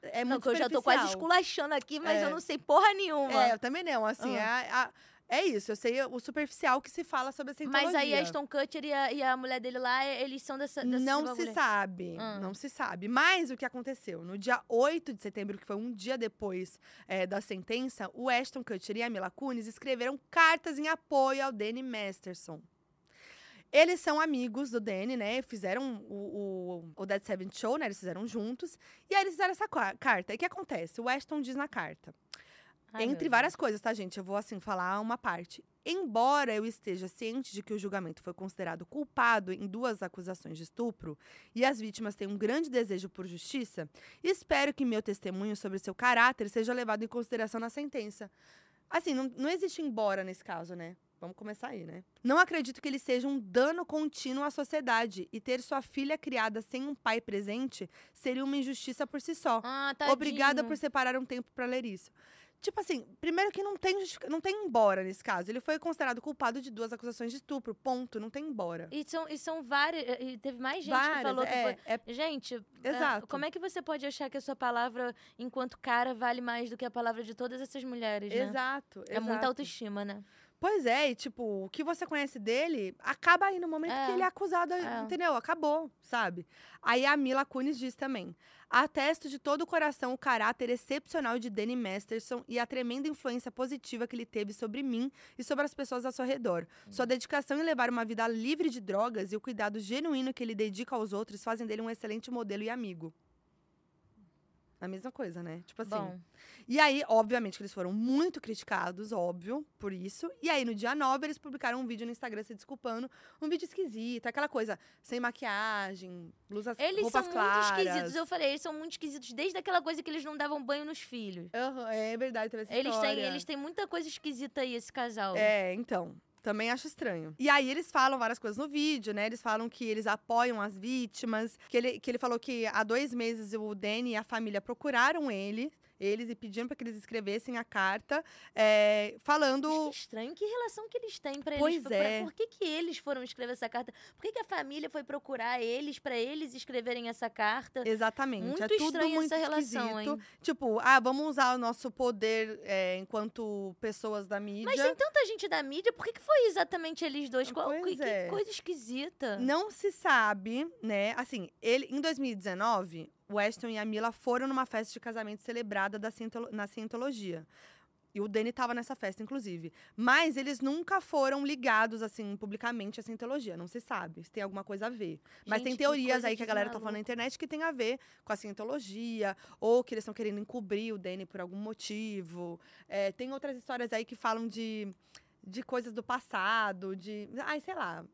é Não, muito que eu já tô quase esculachando aqui, mas É. eu não sei porra nenhuma. É, eu também não, assim, Ah. é, a- é isso, eu sei o superficial que se fala sobre a cientologia. mas aí Aston Kutcher e a, e a mulher dele lá, eles são dessa. desse Não se sabe, Ah. não se sabe. Mas o que aconteceu? No dia 8 de setembro, que foi um dia depois eh, da sentença, o Ashton Kutcher e a Mila Kunis escreveram cartas em apoio ao Danny Masterson. Eles são amigos do Danny, né? Fizeram o, o, o Dead Seven Show, né? Eles fizeram juntos. E aí eles fizeram essa carta. E o que acontece? O Ashton diz na carta. Ai, Entre várias coisas, tá, gente? Eu vou, assim, falar uma parte. Embora eu esteja ciente de que o julgamento foi considerado culpado em duas acusações de estupro e as vítimas têm um grande desejo por justiça, espero que meu testemunho sobre seu caráter seja levado em consideração na sentença. Assim, não, não existe embora nesse caso, né? Vamos começar aí, né? Não acredito que ele seja um dano contínuo à sociedade e ter sua filha criada sem um pai presente seria uma injustiça por si só. Ah. Obrigada por separar um tempo pra ler isso. Tipo assim, primeiro que não tem, não tem embora nesse caso. Ele foi considerado culpado de duas acusações de estupro. Ponto. Não tem embora. E são, e são várias. E teve mais gente Várias, que falou que é, foi. é- Gente, é, Exato. como é que você pode achar que a sua palavra, enquanto cara, vale mais do que a palavra de todas essas mulheres, né? Exato. É muita exato. autoestima, né? Pois é, e tipo, o que você conhece dele acaba aí no momento É. que ele é acusado, É. entendeu? Acabou, sabe? Aí a Mila Kunis diz também: atesto de todo o coração o caráter excepcional de Danny Masterson e a tremenda influência positiva que ele teve sobre mim e sobre as pessoas ao seu redor. Sua dedicação em levar uma vida livre de drogas e o cuidado genuíno que ele dedica aos outros fazem dele um excelente modelo e amigo. A mesma coisa, né? Tipo assim. Bom, E aí, obviamente, que eles foram muito criticados, óbvio, por isso. E aí, no dia 9, eles publicaram um vídeo no Instagram se desculpando. Um vídeo esquisito, aquela coisa, sem maquiagem, blusas, eles roupas são claras. muito esquisitos. Eu falei, eles são muito esquisitos desde aquela coisa que eles não davam banho nos filhos. Aham, é verdade, teve essa Eles têm, história. eles têm muita coisa esquisita aí, esse casal. É, então. Também acho estranho. E aí eles falam várias coisas no vídeo, né? Eles falam que eles apoiam as vítimas. Que ele, que ele falou que há dois meses o Danny e a família procuraram ele. Eles e pedindo para que eles escrevessem a carta, é, falando. Mas que estranho, que relação que eles têm Pois eles? pra- é. Por que, que eles foram escrever essa carta? Por que, que a família foi procurar eles pra eles escreverem essa carta? Exatamente. Muito é tudo muito essa relação, esquisito. hein? Tipo, ah, vamos usar o nosso poder é, enquanto pessoas da mídia. Mas tem tanta gente da mídia, por que, que foi exatamente eles dois? Qual, Pois que, que é. coisa esquisita. Não se sabe, né? Assim, ele em 2019, o Weston e a Mila foram numa festa de casamento celebrada da Cientolo- na Cientologia. E o Danny tava nessa festa, inclusive. Mas eles nunca foram ligados, assim, publicamente à Cientologia. Não se sabe se tem alguma coisa a ver. Mas Gente, tem que teorias coisa aí que a galera tá falando na maluco. internet que tem a ver com a Cientologia. Ou que eles estão querendo encobrir o Danny por algum motivo. É, tem outras histórias aí que falam de, de coisas do passado, de... Ai, sei lá.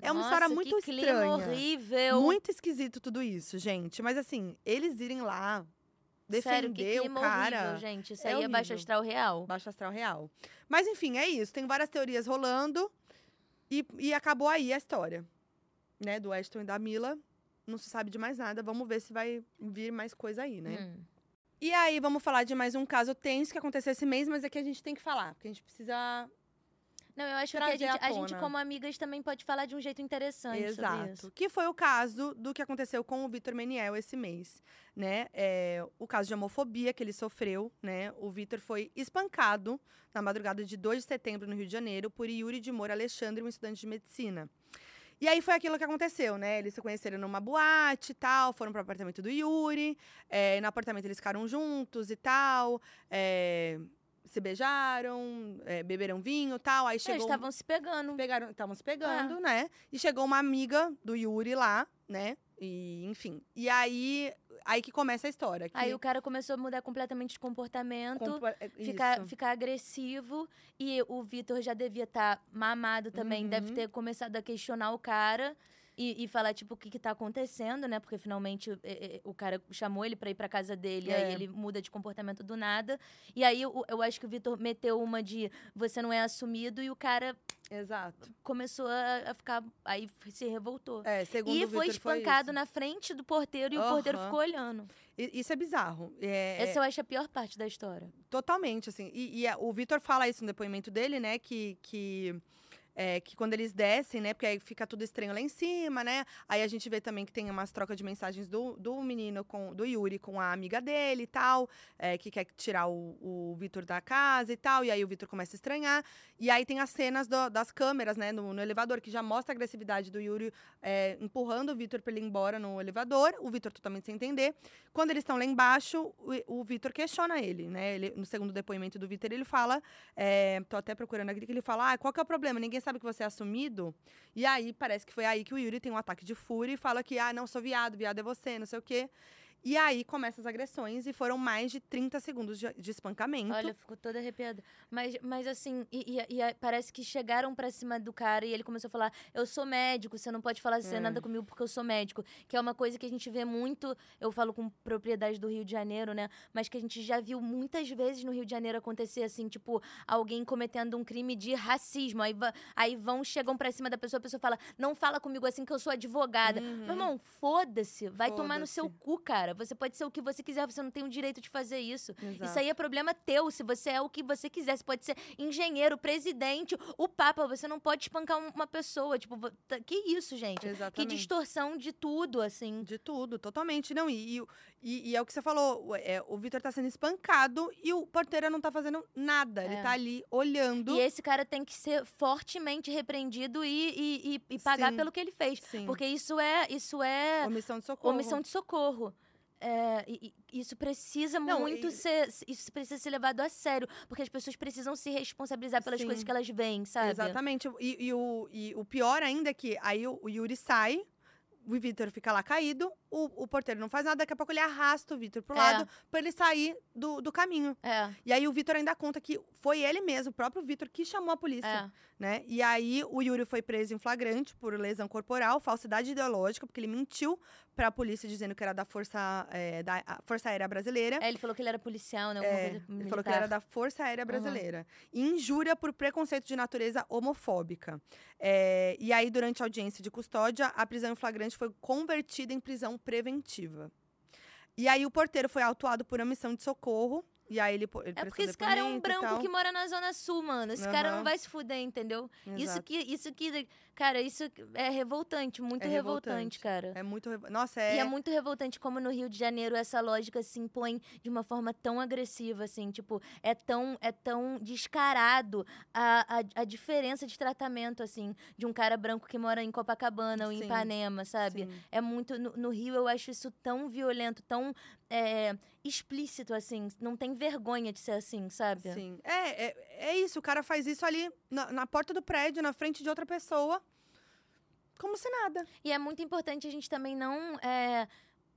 É uma história Nossa, muito que clima estranha. horrível. Muito esquisito tudo isso, gente. Mas assim, eles irem lá Sério, defender que o clima cara. horrível, gente. Isso é aí é baixo horrível. astral real. Baixo astral real. Mas enfim, é isso. Tem várias teorias rolando. E, e acabou aí a história. Né? Do Ashton e da Mila. Não se sabe de mais nada. Vamos ver se vai vir mais coisa aí, né? Hum. E aí, vamos falar de mais um caso tenso que aconteceu esse mês, mas é que a gente tem que falar. Porque a gente precisa. Não, eu acho que a gente, à a gente, como amigas, também pode falar de um jeito interessante Exato. Que foi o caso do que aconteceu com o Vitor Meniel esse mês, né? É, o caso de homofobia que ele sofreu, né? O Vitor foi espancado na madrugada de 2 de setembro no Rio de Janeiro por Yuri de Moura Alexandre, um estudante de medicina. E aí foi aquilo que aconteceu, né? Eles se conheceram numa boate e tal, foram pro apartamento do Yuri. é, no apartamento eles ficaram juntos e tal. é, se beijaram, é, beberam vinho e tal. Aí Eles chegou. um estavam se pegando. Pegaram, estavam se pegando, É. né? E chegou uma amiga do Yuri lá, né? E, enfim. E aí, aí que começa a história. Que Aí o cara começou a mudar completamente de comportamento. compa- é, Ficar, ficar agressivo e o Vitor já devia estar mamado também, deve Uhum. ter começado a questionar o cara e, e falar, tipo, o que que tá acontecendo, né? Porque finalmente é, é, o cara chamou ele pra ir pra casa dele, É. aí ele muda de comportamento do nada. E aí o- eu acho que o Vitor meteu uma de você não é assumido e o cara Exato. começou a, a ficar. Aí se revoltou. É, segundo E o foi espancado isso. na frente do porteiro e o porteiro ficou olhando. Isso é bizarro. É, Essa eu acho a pior parte da história. Totalmente, assim. E, e a- o Vitor fala isso no depoimento dele, né? Que, que, é, que quando eles descem, né? Porque aí fica tudo estranho lá em cima, né? Aí a gente vê também que tem umas trocas de mensagens do, do menino, com, do Yuri, com a amiga dele e tal, é, que quer tirar o, o Vitor da casa e tal. E aí o Vitor começa a estranhar. E aí tem as cenas do- das câmeras, né? No, no elevador, que já mostra a agressividade do Yuri é, empurrando o Vitor pra ele ir embora no elevador. O Vitor totalmente sem entender. Quando eles estão lá embaixo, o, o Vitor questiona ele, né? Ele, no segundo depoimento do Vitor, ele fala, é, tô até procurando aqui, que ele fala, ah, qual que é o problema? Ninguém sabe que você é assumido? E aí, parece que foi aí que o Yuri tem um ataque de fúria e fala que, ah, não, sou viado, viado é você, não sei o quê. E aí, começam as agressões e foram mais de 30 segundos de, de espancamento. Olha, ficou toda arrepiada. Mas, mas assim, e, e- e parece que chegaram pra cima do cara e ele começou a falar: Eu sou médico, você não pode falar É. nada comigo porque eu sou médico. Que é uma coisa que a gente vê muito, eu falo com propriedade do Rio de Janeiro, né? Mas que a gente já viu muitas vezes no Rio de Janeiro acontecer assim, tipo, alguém cometendo um crime de racismo. Aí, aí vão, chegam pra cima da pessoa, a pessoa fala: Não fala comigo assim que eu sou advogada. Uhum. Meu irmão, foda-se. Vai tomar no seu cu, cara. Você pode ser o que você quiser, você não tem o direito de fazer isso. Exato. Isso aí é problema teu, se você é o que você quiser. Você pode ser engenheiro, presidente, o papa, você não pode espancar um- uma pessoa. Tipo, tá- que isso, gente? Que Exatamente. distorção de tudo, assim. De tudo, totalmente. Não, e, e, e- é o que você falou, o- é, o Vitor tá sendo espancado e o porteiro não tá fazendo nada. Ele É. tá ali olhando. E esse cara tem que ser fortemente repreendido e, e, e- e pagar Sim. pelo que ele fez. Sim. Porque isso é, isso é Omissão de socorro. omissão de socorro. É, e- e isso precisa Não, muito e- ser. Isso precisa ser levado a sério. Porque as pessoas precisam se responsabilizar pelas Sim. coisas que elas veem, sabe? Exatamente. E, e o, e o pior ainda é que aí o, o Yuri sai, o Vitor fica lá caído, o, o porteiro não faz nada, daqui a pouco ele arrasta o Vitor pro É. lado pra ele sair do, do caminho. É, E aí o Vitor ainda conta que foi ele mesmo, o próprio Vitor, que chamou a polícia. é. Né? E aí o Yuri foi preso em flagrante por lesão corporal, falsidade ideológica, porque ele mentiu para a polícia dizendo que era da Força, é, da Força Aérea Brasileira. É, ele falou que ele era policial, né? É, ele falou que ele era da Força Aérea Brasileira. E injúria por preconceito de natureza homofóbica. É, e aí, durante a audiência de custódia, a prisão em flagrante foi convertida em prisão preventiva. E aí o porteiro foi autuado por omissão de socorro. E aí ele, ele É porque esse cara é um branco que mora na Zona Sul, mano. Esse cara não vai se fuder, entendeu? Isso Exato. que, isso que. Cara, isso é revoltante, muito É revoltante, revoltante. cara. É muito. revo- Nossa, é. E é muito revoltante como no Rio de Janeiro essa lógica se impõe de uma forma tão agressiva, assim, tipo, é tão, é tão descarado a, a, a diferença de tratamento, assim, de um cara branco que mora em Copacabana ou em Sim, Ipanema, sabe? Sim. É muito. No, no Rio eu acho isso tão violento, tão é, explícito, assim. Não tem vergonha de ser assim, sabe? Sim. É, é, é isso. O cara faz isso ali na, na porta do prédio, na frente de outra pessoa. Como se nada. E é muito importante a gente também não. é,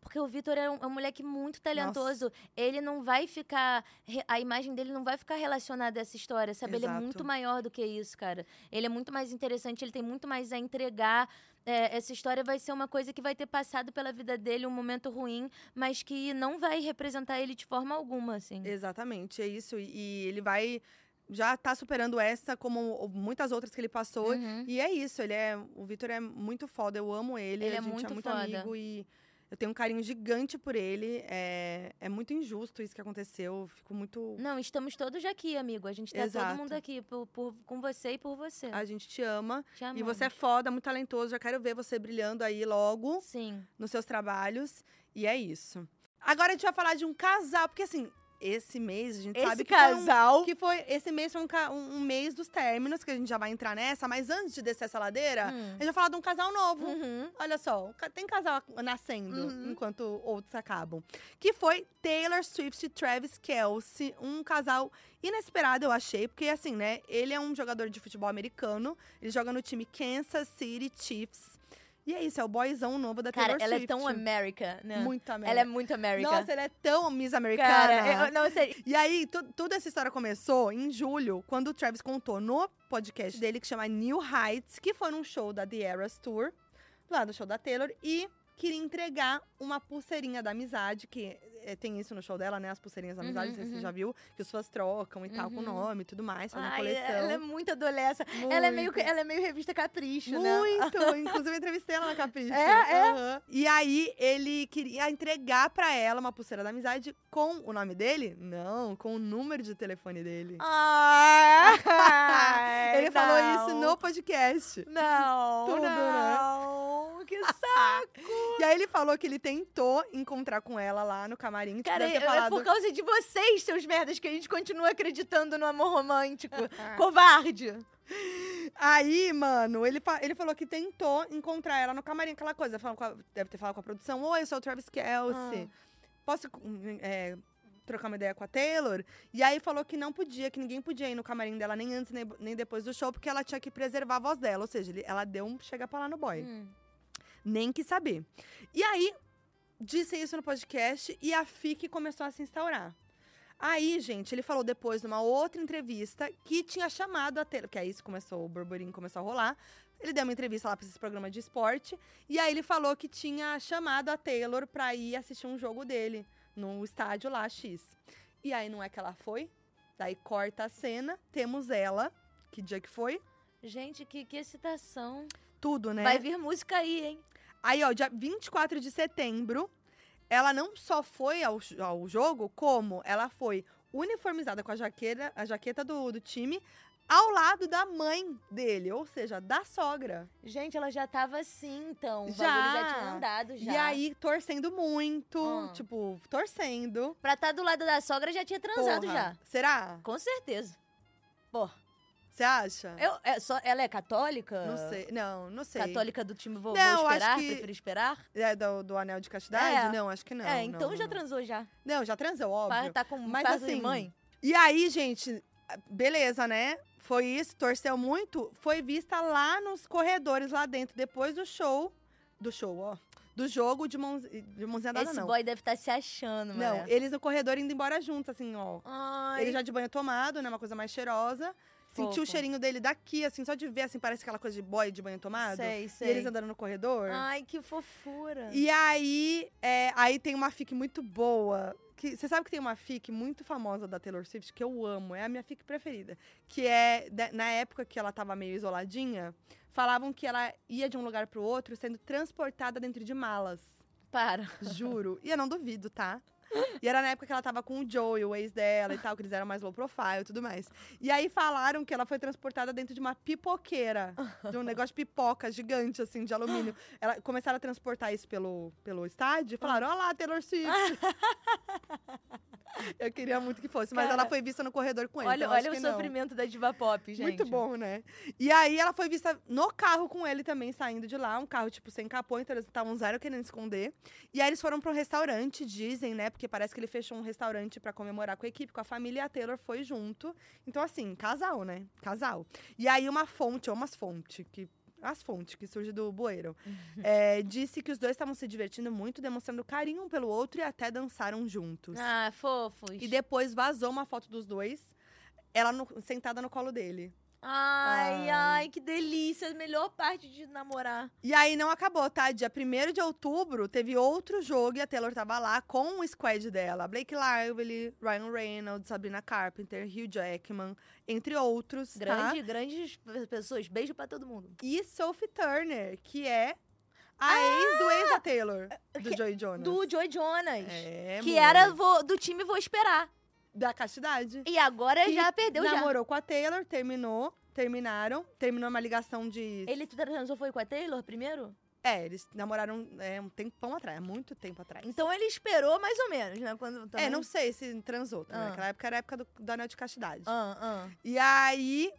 porque o Vitor é um, é um moleque muito talentoso. Ele não vai ficar. A imagem dele não vai ficar relacionada a essa história, sabe? Ele é Exato. muito maior do que isso, cara. Ele é muito mais interessante, ele tem muito mais a entregar. É, essa história vai ser uma coisa que vai ter passado pela vida dele, um momento ruim, mas que não vai representar ele de forma alguma, assim. Exatamente, é isso. E, ele vai. Já tá superando essa, como muitas outras que ele passou. Uhum. E é isso, ele é. O Vitor é muito foda, eu amo ele. Ele a é gente muito é muito foda. amigo e eu tenho um carinho gigante por ele. É, é muito injusto isso que aconteceu. eu Fico muito. Não, estamos todos aqui, amigo. A gente tá todo Exato. mundo aqui por, por- com você e por você. A gente te ama. Te E você é amamos. foda, muito talentoso. Já quero ver você brilhando aí logo Sim. nos seus trabalhos. E é isso. Agora a gente vai falar de um casal, porque assim, esse mês a gente Esse sabe que foi um- que foi esse mês foi um, um- um mês dos términos, que a gente já vai entrar nessa, mas antes de descer essa ladeira, Hum. a gente vai falar de um casal novo. Uhum. Olha só, tem casal nascendo Uhum. enquanto outros acabam. Que foi Taylor Swift e Travis Kelce, um casal inesperado, eu achei, porque assim, né? Ele é um jogador de futebol americano, ele joga no time Kansas City Chiefs. E é isso, é o boyzão novo da Cara, Taylor ela Swift. é tão América, né? Muito Ela é América. muito América. Nossa, ele é tão Miss Americana. Cara, eu, não sei. E aí, tu- toda essa história começou em julho, quando o Travis contou no podcast dele, que chama New Heights, que foi num show da The Eras Tour, lá do show da Taylor, e queria entregar uma pulseirinha da amizade, que eh, tem isso no show dela, né? As pulseirinhas da amizade, Uhum, não sei se você uhum. já viu, que os fãs trocam e tal, com o Uhum. nome e tudo mais, fazem Ai, coleção. ela é muito adolescente. Ela é, meio, Muito. ela é meio revista Capricho, né? Muito! Inclusive, eu entrevistei ela na Capricho. É, é? Aham. E aí, ele queria entregar pra ela uma pulseira da amizade com o nome dele? Não, com o número de telefone dele. Ai, ele falou isso não. no podcast. Não, Tudo, né? não. Que saco. E aí, ele falou que ele tentou encontrar com ela lá no camarim. Tipo, Cara, deve ter é falado... por causa de vocês, seus merdas, que a gente continua acreditando no amor romântico. Covarde. Aí, mano, ele, ele falou que tentou encontrar ela no camarim, aquela coisa. a- deve ter falado com a produção. Oi, eu sou o Travis Kelce. Posso é, trocar uma ideia com a Taylor? E aí falou que não podia, que ninguém podia ir no camarim dela nem antes nem, nem depois do show, porque ela tinha que preservar a voz dela. Ou seja, ele- ela deu um chega pra lá no boy. Hum. Nem quis saber. E aí, disse isso no podcast e a FIC começou a se instaurar. Aí, gente, ele falou depois, numa outra entrevista, que tinha chamado a Taylor, que aí isso começou, o burburinho começou a rolar. Ele deu uma entrevista lá pra esse programa de esporte, e aí ele falou que tinha chamado a Taylor pra ir assistir um jogo dele, no estádio lá, X. E aí, não é que ela foi? Daí corta a cena, temos ela, que dia que foi? Gente, que, que excitação. Tudo, né? Vai vir música aí, hein? Aí, ó, dia 24 de setembro, ela não só foi ao, ao jogo, como ela foi uniformizada com a jaqueta, a jaqueta do, do time ao lado da mãe dele, ou seja, da sogra. Gente, ela já tava assim, então. O Já. bagulho já tinha andado já. E aí, torcendo muito, Ah. tipo, torcendo. Pra estar do lado da sogra já tinha transado Porra. já. Será? Com certeza. Pô, Você acha? eu, é só, ela é católica? Não sei. Não, não sei. Católica do time vou, Não, vou acho esperar, que- prefiro esperar? É do, do anel de castidade? É. Não, acho que não. é, não, então não, já não. transou já. Não, já transou, Pra óbvio. tá com Mas de assim, mãe. E aí, gente, beleza, né? Foi isso, torceu muito. Foi vista lá nos corredores, lá dentro, depois do show. Do show, ó. Do jogo de, mãos, de mãozinha dada, Esse não. boy deve estar se achando, Não, mano. eles no corredor indo embora juntos, assim, ó. Ai, Ele já de banho tomado, né? Uma coisa mais cheirosa. Senti o cheirinho dele daqui, assim, só de ver, assim, parece aquela coisa de boy de banho tomado. sei, E sei. eles andando no corredor. Ai, que fofura. E aí, é, aí tem uma fic muito boa. Que, você sabe que tem uma fic muito famosa da Taylor Swift que eu amo, é a minha fic preferida. Que é, na época que ela tava meio isoladinha, falavam que ela ia de um lugar pro outro sendo transportada dentro de malas. Para. Juro. E eu não duvido, tá? E era na época que ela tava com o Joey, o ex dela e tal, que eles eram mais low profile e tudo mais. E aí falaram que ela foi transportada dentro de uma pipoqueira, de um negócio de pipoca gigante, assim, de alumínio. Ela, começaram a transportar isso pelo, pelo estádio e falaram: Olha lá, Taylor Swift. Eu queria muito que fosse, mas Cara, ela foi vista no corredor com ele. Olha, então olha o que não. sofrimento da diva pop, gente. Muito bom, né? E aí ela foi vista no carro com ele também, saindo de lá. Um carro, tipo, sem capô, então eles estavam zero querendo esconder. E aí eles foram um restaurante, dizem, né? Porque parece que ele fechou um restaurante pra comemorar com a equipe, com a família, e a Taylor foi junto. Então, assim, casal, né? Casal. E aí uma fonte, ou umas fontes, que. As fontes que surgem do bueiro. é, disse que os dois estavam se divertindo muito, demonstrando carinho um pelo outro e até dançaram juntos. Ah, fofos. E depois vazou uma foto dos dois, ela no- sentada no colo dele. Ai, Ai. ai, que delícia. A melhor parte de namorar. E aí não acabou, tá? Dia 1 de outubro teve outro jogo e a Taylor tava lá com o squad dela. Blake Lively, Ryan Reynolds, Sabrina Carpenter, Hugh Jackman, entre outros, tá? Grande, Grandes pe- pessoas. Beijo pra todo mundo. E Sophie Turner, que é a ex do ex da Taylor, do que- Joey Jonas. Do Joy Jonas. É, que amor. era vou- do time Vou Esperar. Da castidade. E agora Que já perdeu já. Namorou com a Taylor, terminou, terminaram. Terminou uma ligação de... Ele transou foi com a Taylor primeiro? É, eles namoraram é, um tempão atrás, muito tempo atrás. Então ele esperou mais ou menos, né? Quando, É, também- não sei se transou. Também. Ah. Naquela época era a época do, do anel de castidade. Ah, ah. E aí,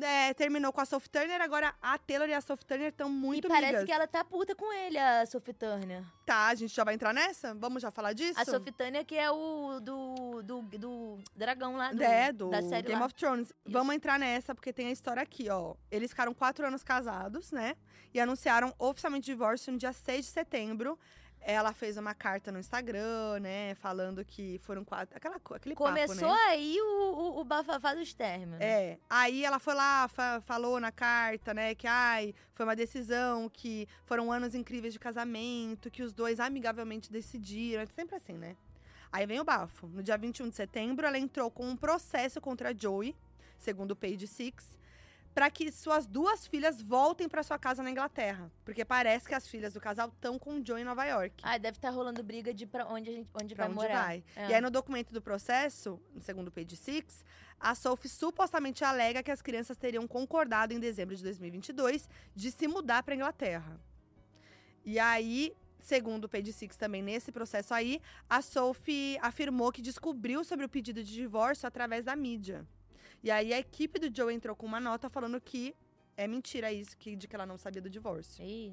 é, terminou com a Sophie Turner. Agora a Taylor e a Sophie Turner estão muito e parece amigas. que ela tá puta com ele, a Sophie Turner. Tá, a gente já vai entrar nessa? Vamos já falar disso? A Sophie Turner que é o do, do, do dragão lá, do, É, do da série Game lá. of Thrones. Vamos entrar nessa, porque tem a história aqui, ó. Eles ficaram quatro anos casados, né? E anunciaram oficialmente o divórcio no dia 6 de setembro. Ela fez uma carta no Instagram, né? Falando que foram quatro. Aquela, aquele Começou papo, né? aí o, o, o bafafá dos términos. É, aí ela foi lá, fa- falou na carta, né, que ai, foi uma decisão, que foram anos incríveis de casamento, que os dois amigavelmente decidiram, é sempre assim, né? Aí vem o bafo. No dia 21 de setembro, ela entrou com um processo contra a Joey, segundo o Page Six, para que suas duas filhas voltem para sua casa na Inglaterra, porque parece que as filhas do casal estão com o Joey em Nova York. Ah, deve estar rolando briga de pra onde, a gente, onde Pra vai onde morar. vai. É. E aí, no documento do processo, segundo o Page Six, a Sophie supostamente alega que as crianças teriam concordado em dezembro de 2022 de se mudar para Inglaterra. E aí, segundo o Page Six também nesse processo aí, a Sophie afirmou que descobriu sobre o pedido de divórcio através da mídia. E aí, a equipe do Joe entrou com uma nota falando que é mentira isso, que, de que ela não sabia do divórcio. Ih.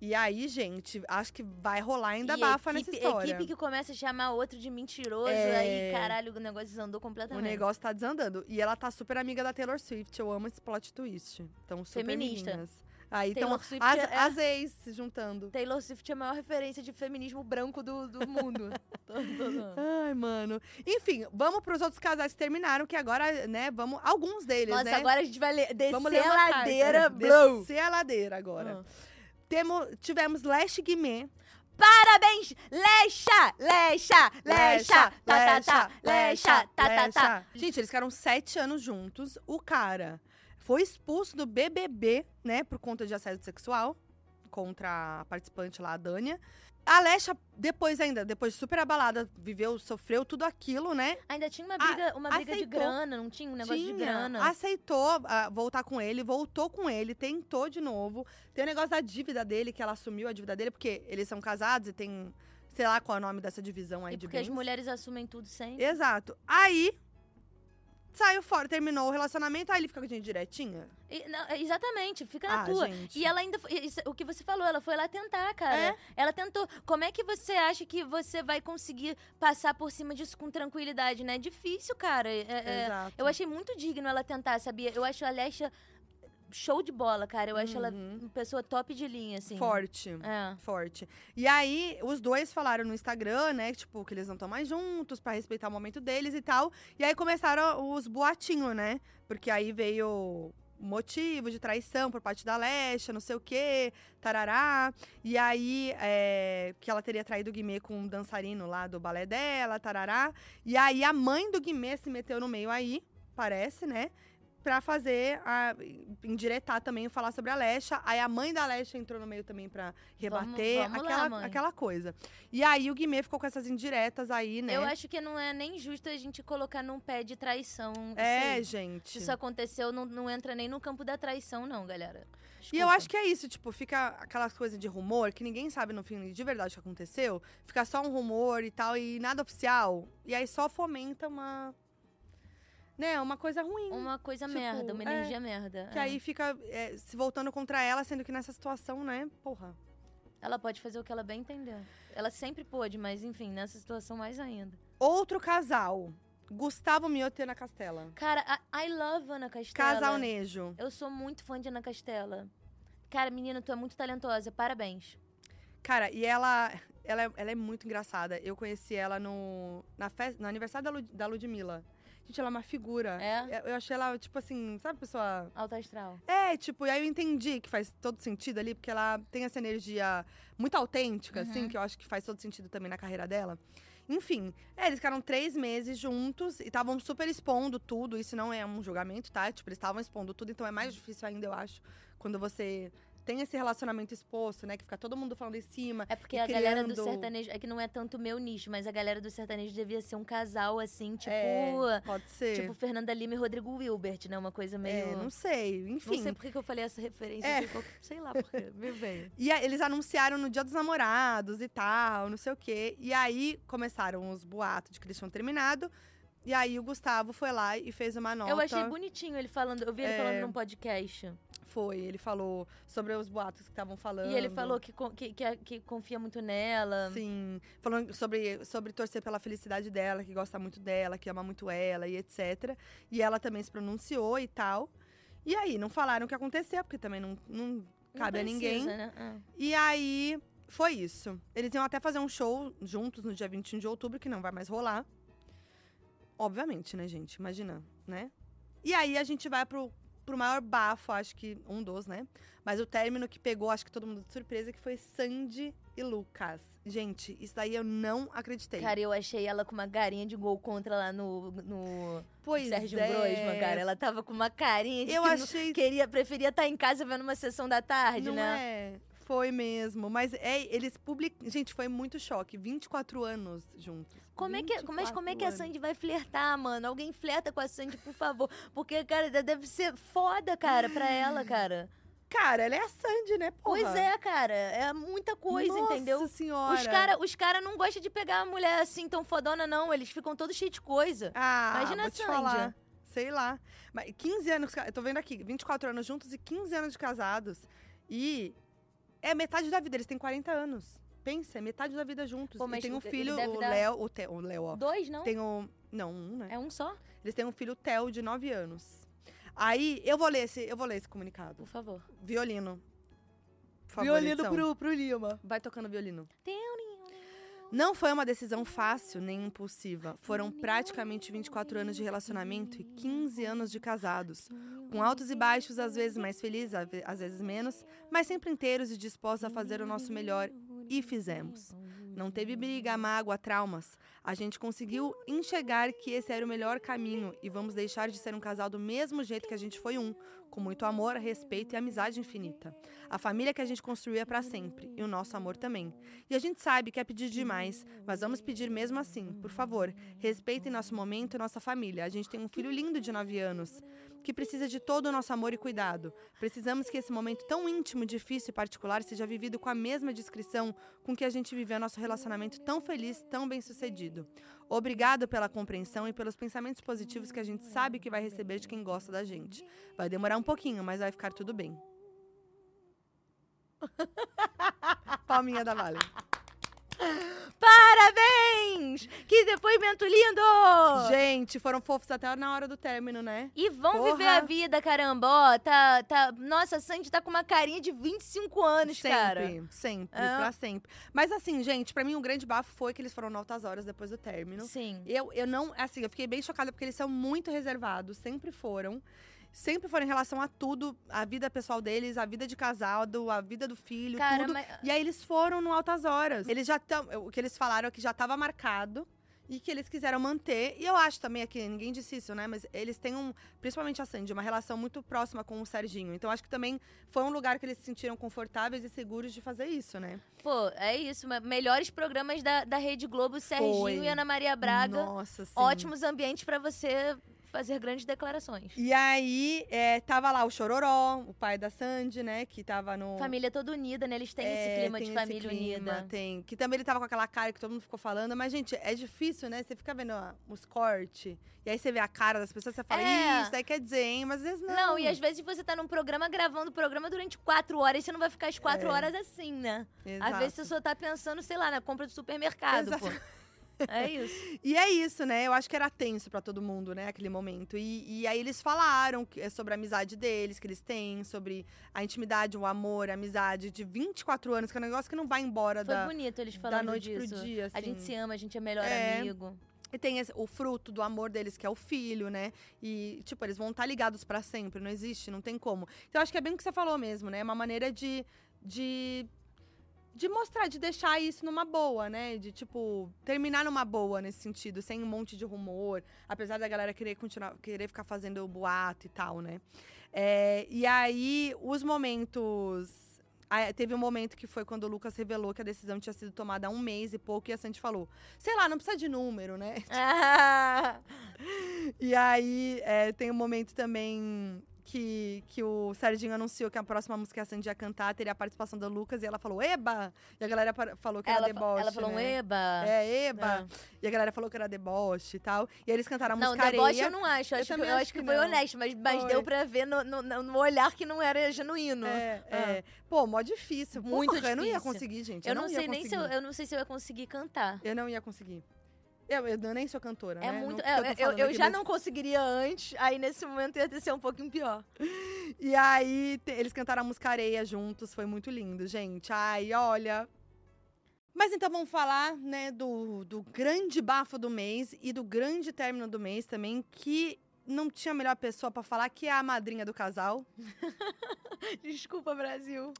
E aí, gente, acho que vai rolar ainda E bafa equipe, nessa história. Equipe que começa a chamar outro de mentiroso, É. aí, caralho, o negócio desandou O completamente. negócio tá desandando. E ela tá super amiga da Taylor Swift. Eu amo esse plot twist. Então, super Feminista. meninas. Aí estão as, é- as ex se juntando. Taylor Swift é a maior referência de feminismo branco do, do mundo. Tô- tô- Ai, mano. Enfim, vamos pros outros casais que terminaram, que agora, né, vamos... Alguns deles, Nossa, né? agora a gente vai ler, descer vamos ler a ladeira, blow. Descer a ladeira agora. Ah. Temo, tivemos Lash Guimê. Parabéns, Lecha, Lecha, Lecha, tá, tá, tá, Lecha, tá, tá, tá. Gente, eles ficaram sete anos juntos. O cara foi expulso do BBB, né, por conta de assédio sexual contra a participante lá, a Dânia. A Alexa, depois ainda, depois de super abalada, viveu, sofreu tudo aquilo, né? Ainda tinha uma briga, uma briga de aceitou. grana, não tinha um negócio Tinha, de grana. Aceitou ah, voltar com ele, voltou com ele, tentou de novo. Tem o negócio da dívida dele, que ela assumiu a dívida dele, porque eles são casados e tem, sei lá qual é o nome dessa divisão aí E de porque as bens. mulheres assumem tudo sempre. Exato. Aí, saiu fora, terminou o relacionamento, aí ele fica com a gente direitinha. E- não, exatamente, fica na ah, tua. gente. E ela ainda. isso- o que você falou, ela foi lá tentar, cara. É. Ela tentou. Como é que você acha que você vai conseguir passar por cima disso com tranquilidade, né? É difícil, cara. É- é- Exato. eu achei muito digno ela tentar, sabia? Eu acho a Alexa show de bola, cara. Eu acho ela Uhum. uma pessoa top de linha, assim. Forte. É. Forte. E aí, os dois falaram no Instagram, né? Tipo, que eles não estão mais juntos, pra respeitar o momento deles e tal. E aí começaram os boatinhos, né? Porque aí veio motivo de traição por parte da Lesha, não sei o quê, tarará. E aí, é, que ela teria traído o Guimê com um dançarino lá do balé dela, tarará. E aí, a mãe do Guimê se meteu no meio aí, parece, né? Pra fazer, a, indiretar também, falar sobre a Alexa. Aí a mãe da Alexa entrou no meio também pra rebater, vamos lá, aquela, mãe. aquela coisa. E aí o Guimê ficou com essas indiretas aí, né? Eu acho que não é nem justo a gente colocar num pé de traição. É, gente. Se isso aconteceu, não, não entra nem no campo da traição, não, galera. E eu acho que é isso, tipo, fica aquelas coisas de rumor que ninguém sabe no fim de verdade o que aconteceu. Fica só um rumor e tal, e nada oficial. E aí só fomenta uma. Né, uma coisa ruim. Uma coisa Tipo, merda, uma é, energia merda. Que é. aí fica é, se voltando contra ela, sendo que nessa situação, né, porra. Ela pode fazer o que ela bem entender. Ela sempre pôde, mas enfim, nessa situação mais ainda. Outro casal. Gustavo Mioto e Ana Castela. Cara, a- I love Ana Castela. Casal Nejo. Eu sou muito fã de Ana Castela. Cara, menina, tu é muito talentosa. Parabéns. Cara, e ela, ela, é, ela é muito engraçada. Eu conheci ela no, na festa, no aniversário da, Lud, da Ludmilla. Gente, ela é uma figura. É? Eu, achei ela, tipo assim, sabe, pessoa. Alta astral. É, tipo, e aí eu entendi que faz todo sentido ali, porque ela tem essa energia muito autêntica, assim, Uhum. que eu acho que faz todo sentido também na carreira dela. Enfim, é, eles ficaram três meses juntos e estavam super expondo tudo. Isso não é um julgamento, tá? Tipo, eles estavam expondo tudo, então é mais difícil ainda, eu acho, quando você tem esse relacionamento exposto, né? Que fica todo mundo falando em cima. É porque a galera do criando- sertanejo. É que não é tanto meu nicho, mas a galera do sertanejo devia ser um casal assim, tipo. É, pode ser. Tipo Fernanda Lima e Rodrigo Wilbert, né? Uma coisa meio. É, não sei, enfim. Não sei por que eu falei essa referência. É. sei, qual- sei lá por quê. Me veio. E aí, eles anunciaram no Dia dos Namorados e tal, não sei o quê. E aí começaram os boatos de que eles tinham terminado. E aí o Gustavo foi lá e fez uma nota. Eu achei bonitinho ele falando. Eu vi ele É. falando num podcast. Foi, ele falou sobre os boatos que estavam falando. E ele falou que, que, que, que confia muito nela. Sim, falando sobre, sobre torcer pela felicidade dela, que gosta muito dela, que ama muito ela e etc. E ela também se pronunciou e tal. E aí, não falaram o que aconteceu, porque também não, não Não cabe a ninguém. precisa, Né? Ah. E aí, foi isso. Eles iam até fazer um show juntos no dia 21 de outubro, que não vai mais rolar. Obviamente, né, gente? Imagina, né? E aí a gente vai pro, pro maior bafo, acho que um dos, né? Mas o término que pegou, acho que todo mundo de surpresa, que foi Sandy e Lucas. Gente, isso daí eu não acreditei. Cara, eu achei ela com uma carinha de gol contra lá no, no pois Sérgio é. Grosman, cara. Ela tava com uma carinha de Eu que achei- queria, preferia estar em casa vendo uma sessão da tarde, Não né? é? Foi mesmo. Mas é, eles publicam. Gente, foi muito choque. 24 anos juntos. Como é que, mas como é que a 24 anos. Sandy vai flertar, mano? Alguém flerta com a Sandy, por favor. Porque, cara, deve ser foda, cara, pra ela, cara. Cara, ela é a Sandy, né? Porra? Pois é, cara. É muita coisa, Nossa entendeu? senhora. Os caras os cara não gostam de pegar a mulher assim tão fodona, não. Eles ficam todos cheios de coisa. Ah, Imagina vou a te Sandy. falar. Sei lá. Mas 15 anos, eu tô vendo aqui, 24 anos juntos e 15 anos de casados. E é metade da vida, eles têm 40 anos. Pensa, é metade da vida juntos. Pô, e mas tem um filho, o Léo, o, Te- o Léo, ó. Dois, não? Tem um, não, um, né? É um só? Eles têm um filho, Theo, de 9 anos. Aí, eu vou ler esse, eu vou ler esse comunicado. Por favor. Violino. Por favor, edição. pro Lima. Vai tocando violino. Tem Não foi uma decisão fácil nem impulsiva. Foram praticamente 24 anos de relacionamento e 15 anos de casados. Com altos e baixos, às vezes mais felizes, às ve- às vezes menos, mas sempre inteiros e dispostos a fazer o nosso melhor. E fizemos. Não teve briga, mágoa, traumas. A gente conseguiu enxergar que esse era o melhor caminho e vamos deixar de ser um casal do mesmo jeito que a gente foi um, com muito amor, respeito e amizade infinita. A família que a gente construiu é para sempre e o nosso amor também. E a gente sabe que é pedir demais, mas vamos pedir mesmo assim. Por favor, respeitem nosso momento e nossa família. A gente tem um filho lindo de 9 anos que precisa de todo o nosso amor e cuidado. Precisamos que esse momento tão íntimo, difícil e particular seja vivido com a mesma discrição com que a gente viveu nosso relacionamento tão feliz, tão bem-sucedido. Obrigado pela compreensão e pelos pensamentos positivos que a gente sabe que vai receber de quem gosta da gente. Vai demorar um pouquinho, mas vai ficar tudo bem. Palminha da Vale. Parabéns! Que depoimento lindo! Gente, foram fofos até na hora do término, né? E vão Porra. viver a vida, caramba. Ó, tá, tá... Nossa, a Sandy tá com uma carinha de 25 anos, sempre, cara. sempre, É. pra sempre. Mas assim, gente, pra mim um grande bafo foi que eles foram altas horas depois do término. Sim. Eu, eu não, assim, eu fiquei bem chocada porque eles são muito reservados, sempre foram. Sempre foram em relação a tudo, a vida pessoal deles, a vida de casado, a vida do filho, Cara, tudo. mas- E aí eles foram no altas horas. Eles já estão, o que eles falaram é que já estava marcado e que eles quiseram manter. E eu acho também aqui, ninguém disse isso, né? Mas eles têm um, principalmente a Sandy, uma relação muito próxima com o Serginho. Então acho que também foi um lugar que eles se sentiram confortáveis e seguros de fazer isso, né? Pô, é isso. me- Melhores programas da, da Rede Globo, Serginho Foi. e Ana Maria Braga. Nossa, sim. Ótimos ambientes pra você fazer grandes declarações. E aí, é, tava lá o Chororó, o pai da Sandy, né? Que tava no. Família toda unida, né? Eles têm É, esse clima de família clima, unida. Tem. Que também ele tava com aquela cara que todo mundo ficou falando. Mas, gente, é difícil, né? Você fica vendo ó, os cortes. E aí você vê a cara das pessoas, você fala, É. isso daí quer dizer, hein? Mas às vezes não. Não, e às vezes você tá num programa gravando o programa durante quatro horas e você não vai ficar as quatro É. horas assim, né? Exato. Às vezes você só tá pensando, sei lá, na compra do supermercado, Exato. pô. É isso. E é isso, né? Eu acho que era tenso pra todo mundo, né? Aquele momento. E, e aí eles falaram que- é sobre a amizade deles, que eles têm, sobre a intimidade, o amor, a amizade de 24 anos, que é um negócio que não vai embora Foi da, bonito eles da falando noite disso. pro dia. A gente assim. se ama, a gente é melhor É. amigo. E tem esse- o fruto do amor deles, que é o filho, né? E, tipo, eles vão estar ligados pra sempre, não existe, não tem como. Então, eu acho que é bem o que você falou mesmo, né? É uma maneira de. de de mostrar, de deixar isso numa boa, né? De, tipo, terminar numa boa nesse sentido, sem um monte de rumor. Apesar da galera querer continuar, querer ficar fazendo boato e tal, né? É, e aí, os momentos. ah, Teve um momento que foi quando o Lucas revelou que a decisão tinha sido tomada há um mês e pouco, e a Sandy falou: sei lá, não precisa de número, né? Ah, E aí é, tem um momento também que, que o Serginho anunciou que a próxima música que a Sandy ia cantar teria a participação do Lucas e ela falou, eba! E a galera falou que ela, era deboche. ela falou um né? eba. É, eba! Ah. E a galera falou que era deboche e tal. E eles cantaram a Não, música deboche Areia. eu não acho. Eu Acho que, eu acho que, que foi não. honesto, mas, mas Foi. deu pra ver no, no, no olhar que não era genuíno. É, Ah. é. Pô, mó difícil. Muito Porra, Eu não ia difícil. conseguir, gente. Eu, não, ia sei nem se eu, eu não sei se eu ia conseguir cantar. Eu não ia conseguir. Eu, eu nem sou cantora, É né? muito. Não- é, eu tô eu, eu aqui, já mas- não conseguiria antes, aí nesse momento ia ser um pouquinho pior. E aí, te- eles cantaram a música Areia juntos, foi muito lindo, gente. Ai, olha. Mas então vamos falar, né, do, do grande bafo do mês e do grande término do mês também, que não tinha melhor pessoa pra falar que é a madrinha do casal. Desculpa, Brasil.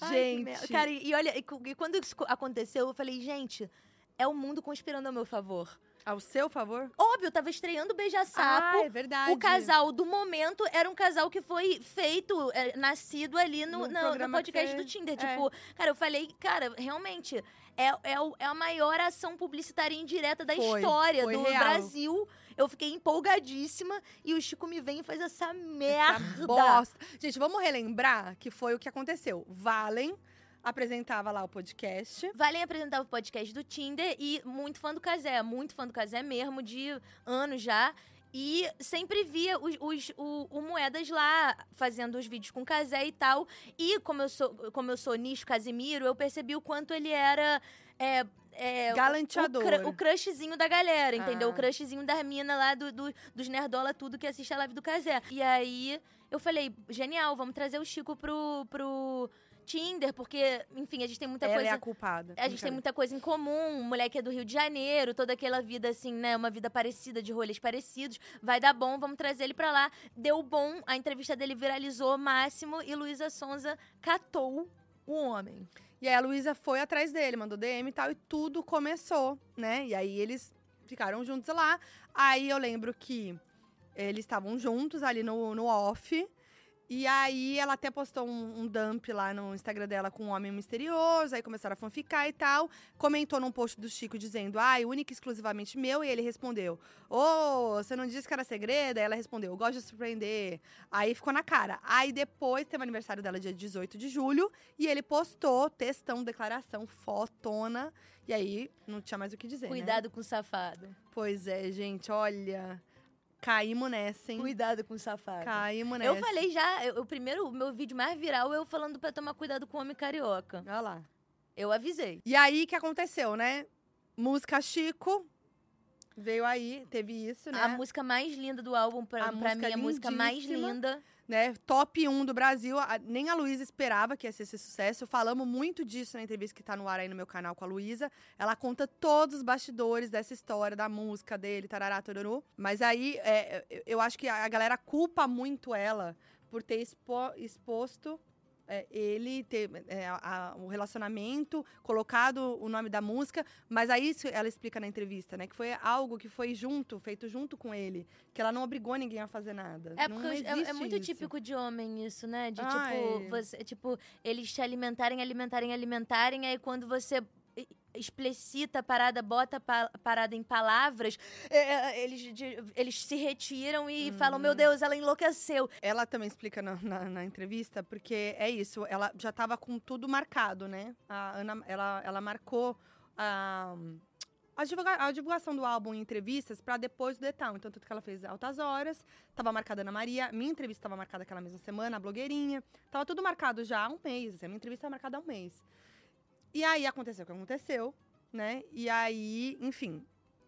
Ai, Gente. merda. Cara, e, e olha, e, e quando isso co- aconteceu, eu falei, gente, é o mundo conspirando ao meu favor. Ao seu favor? Óbvio, tava estreando o Beija-Sapo. Ah, é verdade. O casal do momento era um casal que foi feito, é, nascido ali no, No no- podcast você- do Tinder. é. Tipo, cara, eu falei, cara, realmente, é, é, é a maior ação publicitária indireta da Foi, história foi do real. Brasil. Eu fiquei empolgadíssima e o Chico me vem e faz essa merda. Essa bosta. Gente, vamos relembrar que foi o que aconteceu. Valen apresentava lá o podcast. Valen apresentava o podcast do Tinder e muito fã do Casé, muito fã do Casé mesmo, de anos já. E sempre via os, os- o, o Moedas lá fazendo os vídeos com o Casé e tal. E como eu sou, como eu sou nicho Casimiro, eu percebi o quanto ele era. É, é, o- Galanteador. O, cru- o crushzinho da galera, entendeu? Ah. O crushzinho das minas lá, do, do- dos nerdola, tudo que assiste a live do Casé. E aí eu falei, genial, vamos trazer o Chico pro, pro Tinder, porque, enfim, a gente tem muita Ela coisa. é a culpada. A gente tem muita coisa em comum, o moleque é do Rio de Janeiro, toda aquela vida assim, né, uma vida parecida, de rolês parecidos. Vai dar bom, vamos trazer ele pra lá. Deu bom, a entrevista dele viralizou máximo e Luísa Sonza catou o homem. E aí a Luísa foi atrás dele, mandou DM e tal, e tudo começou, né? E aí eles ficaram juntos lá. Aí eu lembro que eles estavam juntos ali no, no off. E aí ela até postou um, um dump lá no Instagram dela com um homem misterioso, aí começaram a fanficar e tal. Comentou num post do Chico dizendo, ai, única e exclusivamente meu, e ele respondeu, ô, você não disse que era segredo? Aí ela respondeu, eu gosto de surpreender. Aí ficou na cara. Aí depois teve o aniversário dela dia 18 de julho, e ele postou textão, declaração, fotona. E aí não tinha mais o que dizer, né? Cuidado com o safado. Pois é, gente, olha. Caímos nessa, hein? Cuidado com o safado. Caímos nessa. Eu falei já, eu- o primeiro, o meu vídeo mais viral eu falando pra tomar cuidado com o homem carioca. Olha lá. Eu avisei. E aí, o que aconteceu, né? Música Chico. Veio aí, teve isso, né? A música mais linda do álbum, pra, A pra música mim, a música mais linda. Né? Top 1 do Brasil. Nem a Luísa esperava que ia ser esse sucesso. Falamos muito disso na entrevista que tá no ar aí no meu canal com a Luísa. Ela conta todos os bastidores dessa história, da música dele, tarará, tororô. Mas aí, é, eu- eu acho que a galera culpa muito ela por ter expo- exposto é, ele ter é, a- a- o relacionamento, colocado o nome da música, mas aí isso ela explica na entrevista, né? Que foi algo que foi junto, feito junto com ele. Que ela não obrigou ninguém a fazer nada. É Não porque é- é, muito isso. típico de homem isso, né? De Ai. tipo, você, tipo, eles te alimentarem, alimentarem, alimentarem, aí quando você explicita a parada, bota a pa- parada em palavras, é, é, eles, eles se retiram e falam, Uhum. meu Deus, ela enlouqueceu. Ela também explica na, na- na entrevista, porque é isso, ela já estava com tudo marcado, né? A Ana, ela, ela marcou a, a, divulga- a divulgação do álbum em entrevistas para depois do Town. Então, tudo que ela fez altas horas, estava marcada Ana Maria, minha entrevista estava marcada aquela mesma semana, a blogueirinha. Tava tudo marcado já há um mês, assim, a minha entrevista estava marcada há um mês. E aí aconteceu o que aconteceu, né? E aí, enfim,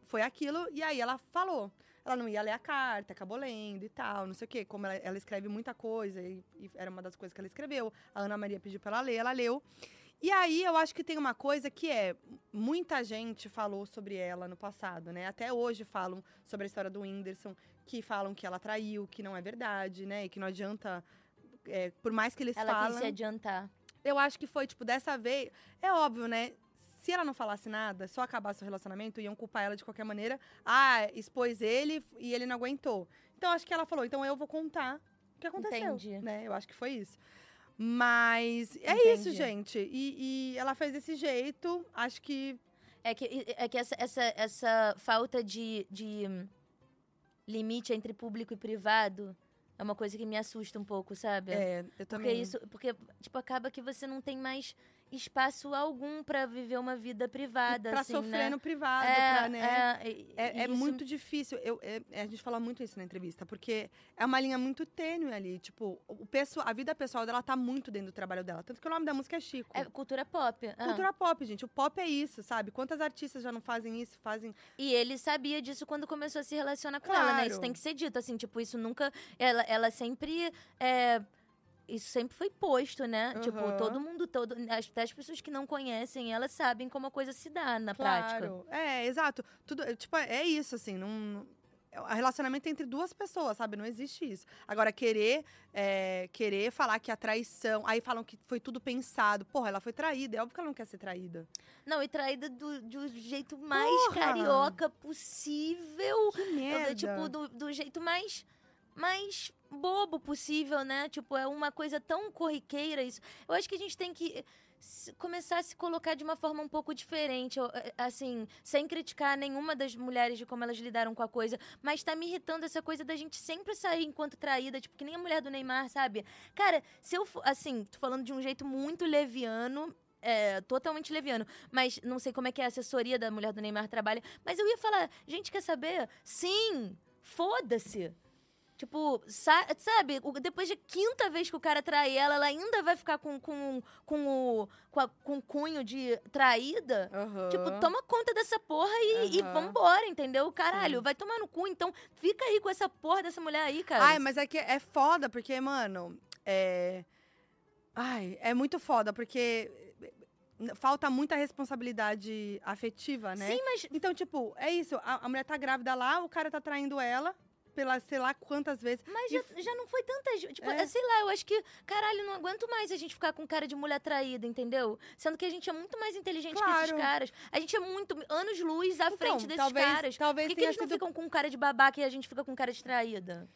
foi aquilo, e aí ela falou. Ela não ia ler a carta, acabou lendo e tal, não sei o quê. Como ela, ela escreve muita coisa, e, e era uma das coisas que ela escreveu. A Ana Maria pediu pra ela ler, ela leu. E aí eu acho que tem uma coisa que é. Muita gente falou sobre ela no passado, né? Até hoje falam sobre a história do Whindersson, que falam que ela traiu, que não é verdade, né? E que não adianta. é, por mais que eles Ela falam. quis se adiantar. Eu acho que foi, tipo, dessa vez. É óbvio, né? Se ela não falasse nada, só acabasse o relacionamento, iam culpar ela de qualquer maneira. Ah, expôs ele e ele não aguentou. Então, acho que ela falou, então eu vou contar o que aconteceu. Entendi. Né? Eu acho que foi isso. Mas é isso, Entendi. gente. E, e ela fez desse jeito. Acho que. É que, é que essa, essa, essa falta de, de limite entre público e privado é uma coisa que me assusta um pouco, sabe? É, eu Porque também. isso, porque tipo acaba que você não tem mais espaço algum pra viver uma vida privada, pra assim, sofrer né? no privado, é, pra, né? é, É, é isso- muito difícil. Eu, é- é, a gente fala muito isso na entrevista, porque é uma linha muito tênue ali. Tipo, o pessoal, a vida pessoal dela tá muito dentro do trabalho dela. Tanto que o nome da música é Chico. é cultura pop. ah. Cultura pop, gente. O pop é isso, sabe? Quantas artistas já não fazem isso? Fazem. E ele sabia disso quando começou a se relacionar com ela, né? Isso Claro. tem que ser dito, assim, tipo, isso nunca. Ela, ela sempre. é, isso sempre foi posto, né? Tipo, Aham. todo mundo, todo, as- até as pessoas que não conhecem, elas sabem como a coisa se dá na prática. Claro. É, exato. Tudo, é, tipo, é isso, assim. Não, é, o relacionamento é entre duas pessoas, sabe? Não existe isso. Agora, querer, é, querer falar que a traição. Aí falam que foi tudo pensado. Porra, ela foi traída. É óbvio que ela não quer ser traída. Não, e traída do, do jeito mais Porra! carioca possível. Que merda. Tipo, do, do jeito mais, mais bobo possível, né? Tipo, é uma coisa tão corriqueira isso. Eu acho que a gente tem que começar a se colocar de uma forma um pouco diferente, eh, assim, sem criticar nenhuma das mulheres de como elas lidaram com a coisa, mas tá me irritando essa coisa da gente sempre sair enquanto traída, tipo, que nem a mulher do Neymar, sabe? Cara, se eu, assim, tô falando de um jeito muito leviano, é, totalmente leviano. Mas não sei como é que a assessoria da mulher do Neymar trabalha. Mas eu ia falar, gente, quer saber? Sim, foda-se. Tipo, sa- sabe, depois de quinta vez que o cara trai ela, ela ainda vai ficar com, com, com, o, com, a- com cunho de traída? Aham. Tipo, toma conta dessa porra e, e Aham. vambora, entendeu? Caralho, vai tomar no cu, então fica aí com essa porra dessa mulher aí, cara. Ai, mas é que é foda, porque, mano, é. Ai, é muito foda, porque falta muita responsabilidade afetiva, né? Sim, mas Então, tipo, é isso. A, a mulher tá grávida lá, o cara tá traindo ela pela sei lá quantas vezes. Mas já, já não foi tanta gente. Tipo, É. sei lá, eu acho que, caralho, não aguento mais a gente ficar com cara de mulher traída, entendeu? Sendo que a gente é muito mais inteligente que esses Claro. caras. A gente é muito anos luz à Então, frente desses talvez- caras. talvez Por que, que eles não sido- ficam com cara de babaca e a gente fica com cara de traída?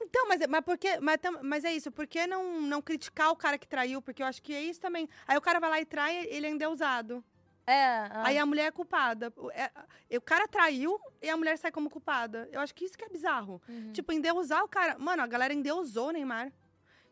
Então, mas, mas por que. Mas, mas é isso, por que não, não criticar o cara que traiu? Porque eu acho que é isso também. Aí o cara vai lá e trai, ele é endeusado. É. ah. Aí a mulher é culpada. O, é- o cara traiu e a mulher sai como culpada. Eu acho que isso que é bizarro. Uhum. Tipo, endeusar o cara. Mano, a galera endeusou o Neymar.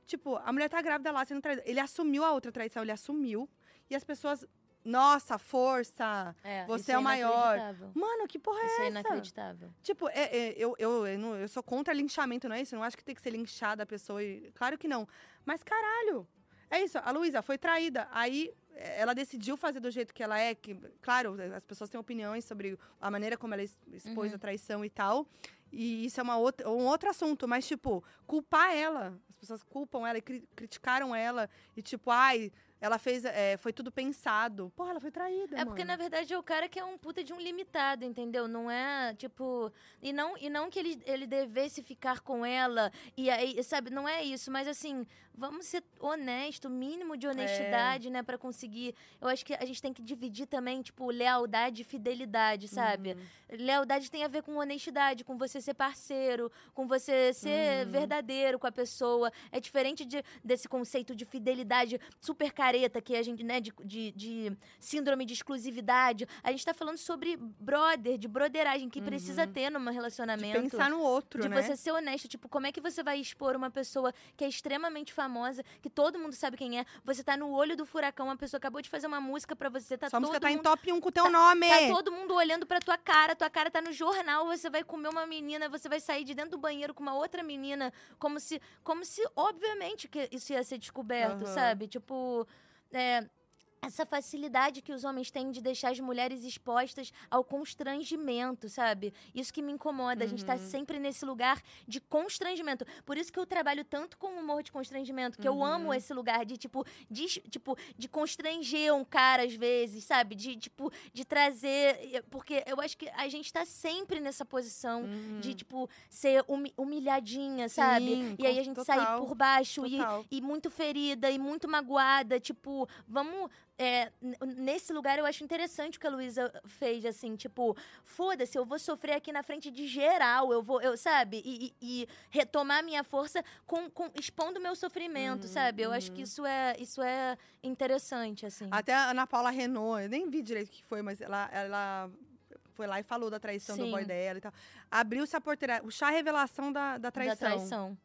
Tipo, a mulher tá grávida lá sendo traída. Ele assumiu a outra traição, ele assumiu. E as pessoas. Nossa, força! É, você isso é o maior. Mano, que porra é Isso é essa? inacreditável. Tipo, é- é, eu, eu, eu, não- eu sou contra linchamento, não é isso? Eu não acho que tem que ser linchada a pessoa. e- claro que não. Mas caralho! É isso, a Luísa foi traída. Aí é, ela decidiu fazer do jeito que ela é. Que, claro, as pessoas têm opiniões sobre a maneira como ela expôs Uhum. a traição e tal. E isso é uma outra, um outro assunto. Mas, tipo, culpar ela. As pessoas culpam ela e cri- criticaram ela. E, tipo, ai. Ela fez, é, foi tudo pensado. Porra, ela foi traída, É porque, na mano. verdade, é o cara que é um puta de um limitado, entendeu? Não é, tipo... E não, e não que ele, ele devesse ficar com ela, e aí, sabe? Não é isso, mas assim, vamos ser honesto, mínimo de honestidade, né? Pra conseguir... Eu acho que a gente tem que dividir também, tipo, lealdade e fidelidade, sabe? Lealdade tem a ver com honestidade, com você ser parceiro, com você ser verdadeiro com a pessoa. É diferente de, desse conceito de fidelidade super careta que a gente, né, de, de, de síndrome de exclusividade. A gente tá falando sobre brother, de broderagem que precisa ter num De relacionamento. pensar no outro, De né? você ser honesto, tipo, como é que você vai expor uma pessoa que é extremamente famosa, que todo mundo sabe quem é, você tá no olho do furacão, uma pessoa acabou de fazer uma música pra você, tá Sua todo música tá em mundo top 1 com o teu tá- nome. Tá todo mundo olhando pra tua cara, tua cara tá no jornal, você vai comer uma menina, você vai sair de dentro do banheiro com uma outra menina, como se, como se obviamente que isso ia ser descoberto, Aham. sabe? Tipo, é, essa facilidade que os homens têm de deixar as mulheres expostas ao constrangimento, sabe? Isso que me incomoda. A gente tá sempre nesse lugar de constrangimento. Por isso que eu trabalho tanto com humor de constrangimento, que eu amo esse lugar de, tipo, de, tipo, de constranger um cara às vezes, sabe? De, tipo, de trazer. Porque eu acho que a gente tá sempre nessa posição de, tipo, ser humi- humilhadinha, sabe? Sim, E aí a gente total, sair por baixo e, e muito ferida e muito magoada. Tipo, vamos. É, nesse lugar eu acho interessante o que a Luísa fez, assim, tipo, foda-se, eu vou sofrer aqui na frente de geral, eu vou, eu, sabe? E, e- e retomar minha força com, com expondo meu sofrimento, sabe? Eu acho que isso é, isso é interessante, assim. Até a Ana Paula Renault, eu nem vi direito o que foi, mas ela, ela foi lá e falou da traição do Sim. boy dela e tal. Abriu-se a porteira, o chá revelação da, da traição. Da traição.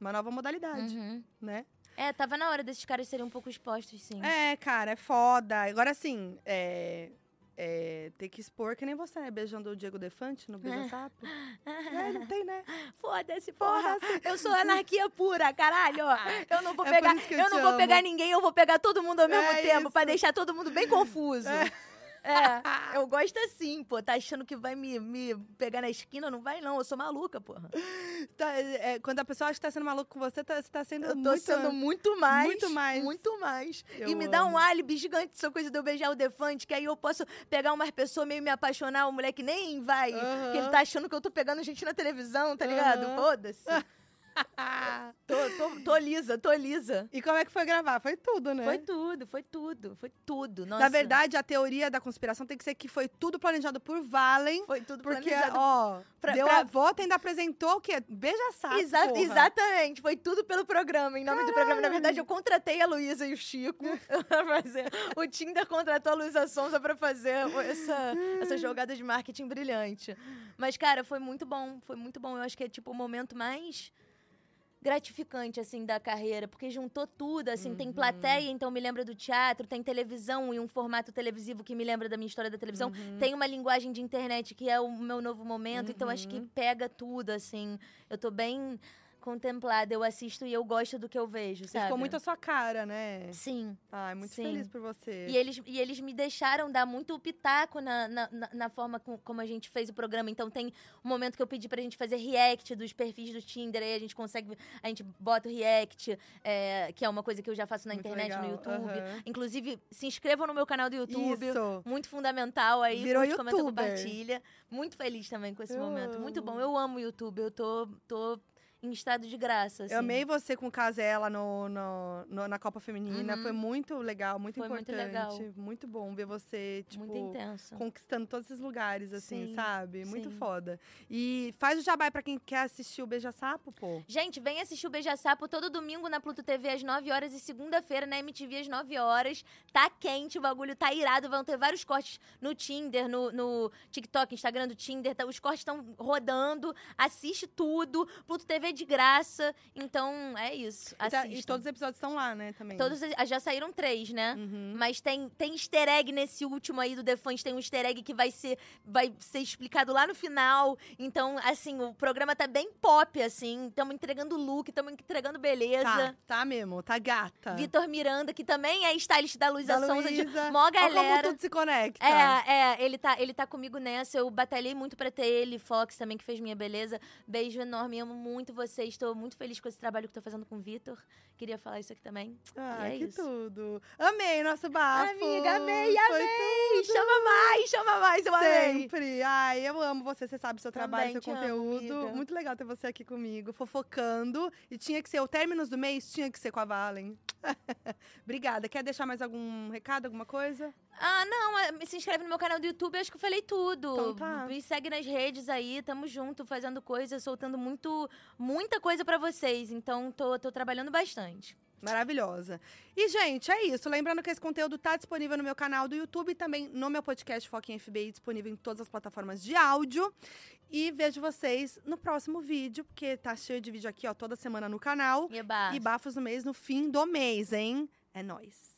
Uma nova modalidade, Uhum. né? É, tava na hora desses caras serem um pouco expostos, sim. É, cara, é foda. Agora, assim, é, é, ter que expor que nem você, né? Beijando o Diego Defante no Beija Sapo. é, não tem, né? Foda-se, porra. Eu sou anarquia pura, caralho. Eu não vou É pegar, eu eu, não vou pegar ninguém, eu vou pegar todo mundo ao mesmo É tempo pra isso. deixar todo mundo bem confuso. É. eu gosto assim, pô. Tá achando que vai me, me pegar na esquina? Não vai, não. Eu sou maluca, porra. Tá, é, quando a pessoa acha que tá sendo maluco com você, tá, você tá sendo Eu tô muito... sendo muito mais. muito mais. Muito mais. Eu e me dá um amo. álibi gigante essa coisa de eu beijar o defante, que aí eu posso pegar umas pessoas meio me apaixonar, um moleque nem vai. Que ele tá achando que eu tô pegando gente na televisão, tá ligado? Aham. Foda-se. tô, tô, tô lisa, tô lisa. E como é que foi gravar? Foi tudo, né? Foi tudo, foi tudo, foi tudo. Nossa, Na verdade, a teoria da conspiração tem que ser que foi tudo planejado por Valen. foi tudo Porque, planejado. ó, pra- deu pra- a volta e ainda apresentou o quê? Beija sapo, Exa- porra. exatamente, foi tudo pelo programa, em nome do programa. Na verdade, eu contratei a Luísa e o Chico pra fazer. O Tinder contratou a Luísa Sonza pra fazer essa, essa jogada de marketing brilhante. Mas, cara, foi muito bom, foi muito bom. Eu acho que é tipo o momento mais gratificante, assim, da carreira, porque juntou tudo, assim, tem plateia, então me lembra do teatro, tem televisão e um formato televisivo que me lembra da minha história da televisão, tem uma linguagem de internet que é o meu novo momento, então acho que pega tudo, assim, eu tô bem contemplada, eu assisto e eu gosto do que eu vejo, E sabe? Ficou muito a sua cara, né? Sim. Ai, muito Sim. feliz por você. E eles, e eles me deixaram dar muito pitaco na, na, na- forma com- como a gente fez o programa. Então tem um momento que eu pedi pra gente fazer react dos perfis do Tinder, aí a gente consegue. A gente bota o react, é, que é uma coisa que eu já faço na Muito internet, no legal, YouTube. aham. Inclusive, se inscrevam no meu canal do YouTube. Isso. Muito fundamental aí. Virou curte, comenta, compartilha. Muito feliz também com esse Eu momento. Muito amo. bom. Eu amo o YouTube. Eu tô, tô em estado de graça. Assim. Eu amei você com o Casella no, no- no- na Copa Feminina. Uhum. Foi muito legal, muito Foi muito importante. legal. Muito bom ver você, tipo, Muito intenso. conquistando todos esses lugares, assim, Sim, sabe? Muito sim. foda. E faz o jabai pra quem quer assistir o Beija Sapo, pô. Gente, vem assistir o Beija Sapo todo domingo na Pluto TV às 9 horas e segunda-feira na MTV às 9 horas. Tá quente, o bagulho tá irado. Vão ter vários cortes no Tinder, no, no TikTok, Instagram do Tinder. tá- os cortes estão rodando. Assiste tudo. Pluto TV é de graça. Então, é isso. E, tá- e todos os episódios estão lá, né, também. Todos ah, já saíram três, né? Uhum. Mas tem, tem easter egg nesse último aí do Defante, tem um easter egg que vai ser, vai ser explicado lá no final. Então, assim, o programa tá bem pop, assim. Estamos entregando look, estamos entregando beleza. Tá, tá mesmo, tá gata. Vitor Miranda, que também é stylist da Luísa Da Sonza, de Luísa. mó Olha como galera. tudo se conecta. É, é, ele tá, ele tá comigo nessa. Eu batalhei muito pra ter ele, Fox também, que fez minha beleza. Beijo enorme, amo muito Tô muito feliz com esse trabalho que tô fazendo com o Vitor. Queria falar isso aqui também. Ah, é que isso. tudo. Amei nosso bafo. Amiga, amei, amei! Chama mais, chama mais, eu amei. Sempre. Ai, eu amo você, você sabe o seu trabalho, Também seu te amo, conteúdo. amiga. Muito legal ter você aqui comigo, fofocando. E tinha que ser, o términos do mês tinha que ser com a Valen. Obrigada. Quer deixar mais algum recado, alguma coisa? Ah, não, é, se inscreve no meu canal do YouTube, acho que eu falei tudo. Então tá. Me segue nas redes aí, tamo junto, fazendo coisa, soltando muito, muita coisa pra vocês. Então, tô, tô trabalhando bastante. Maravilhosa. E, gente, é isso. Lembrando que esse conteúdo tá disponível no meu canal do YouTube e também no meu podcast em FBI, disponível em todas as plataformas de áudio. E vejo vocês no próximo vídeo, porque tá cheio de vídeo aqui, ó, toda semana no canal. Eba. E bafos no mês no fim do mês, hein? É nóis.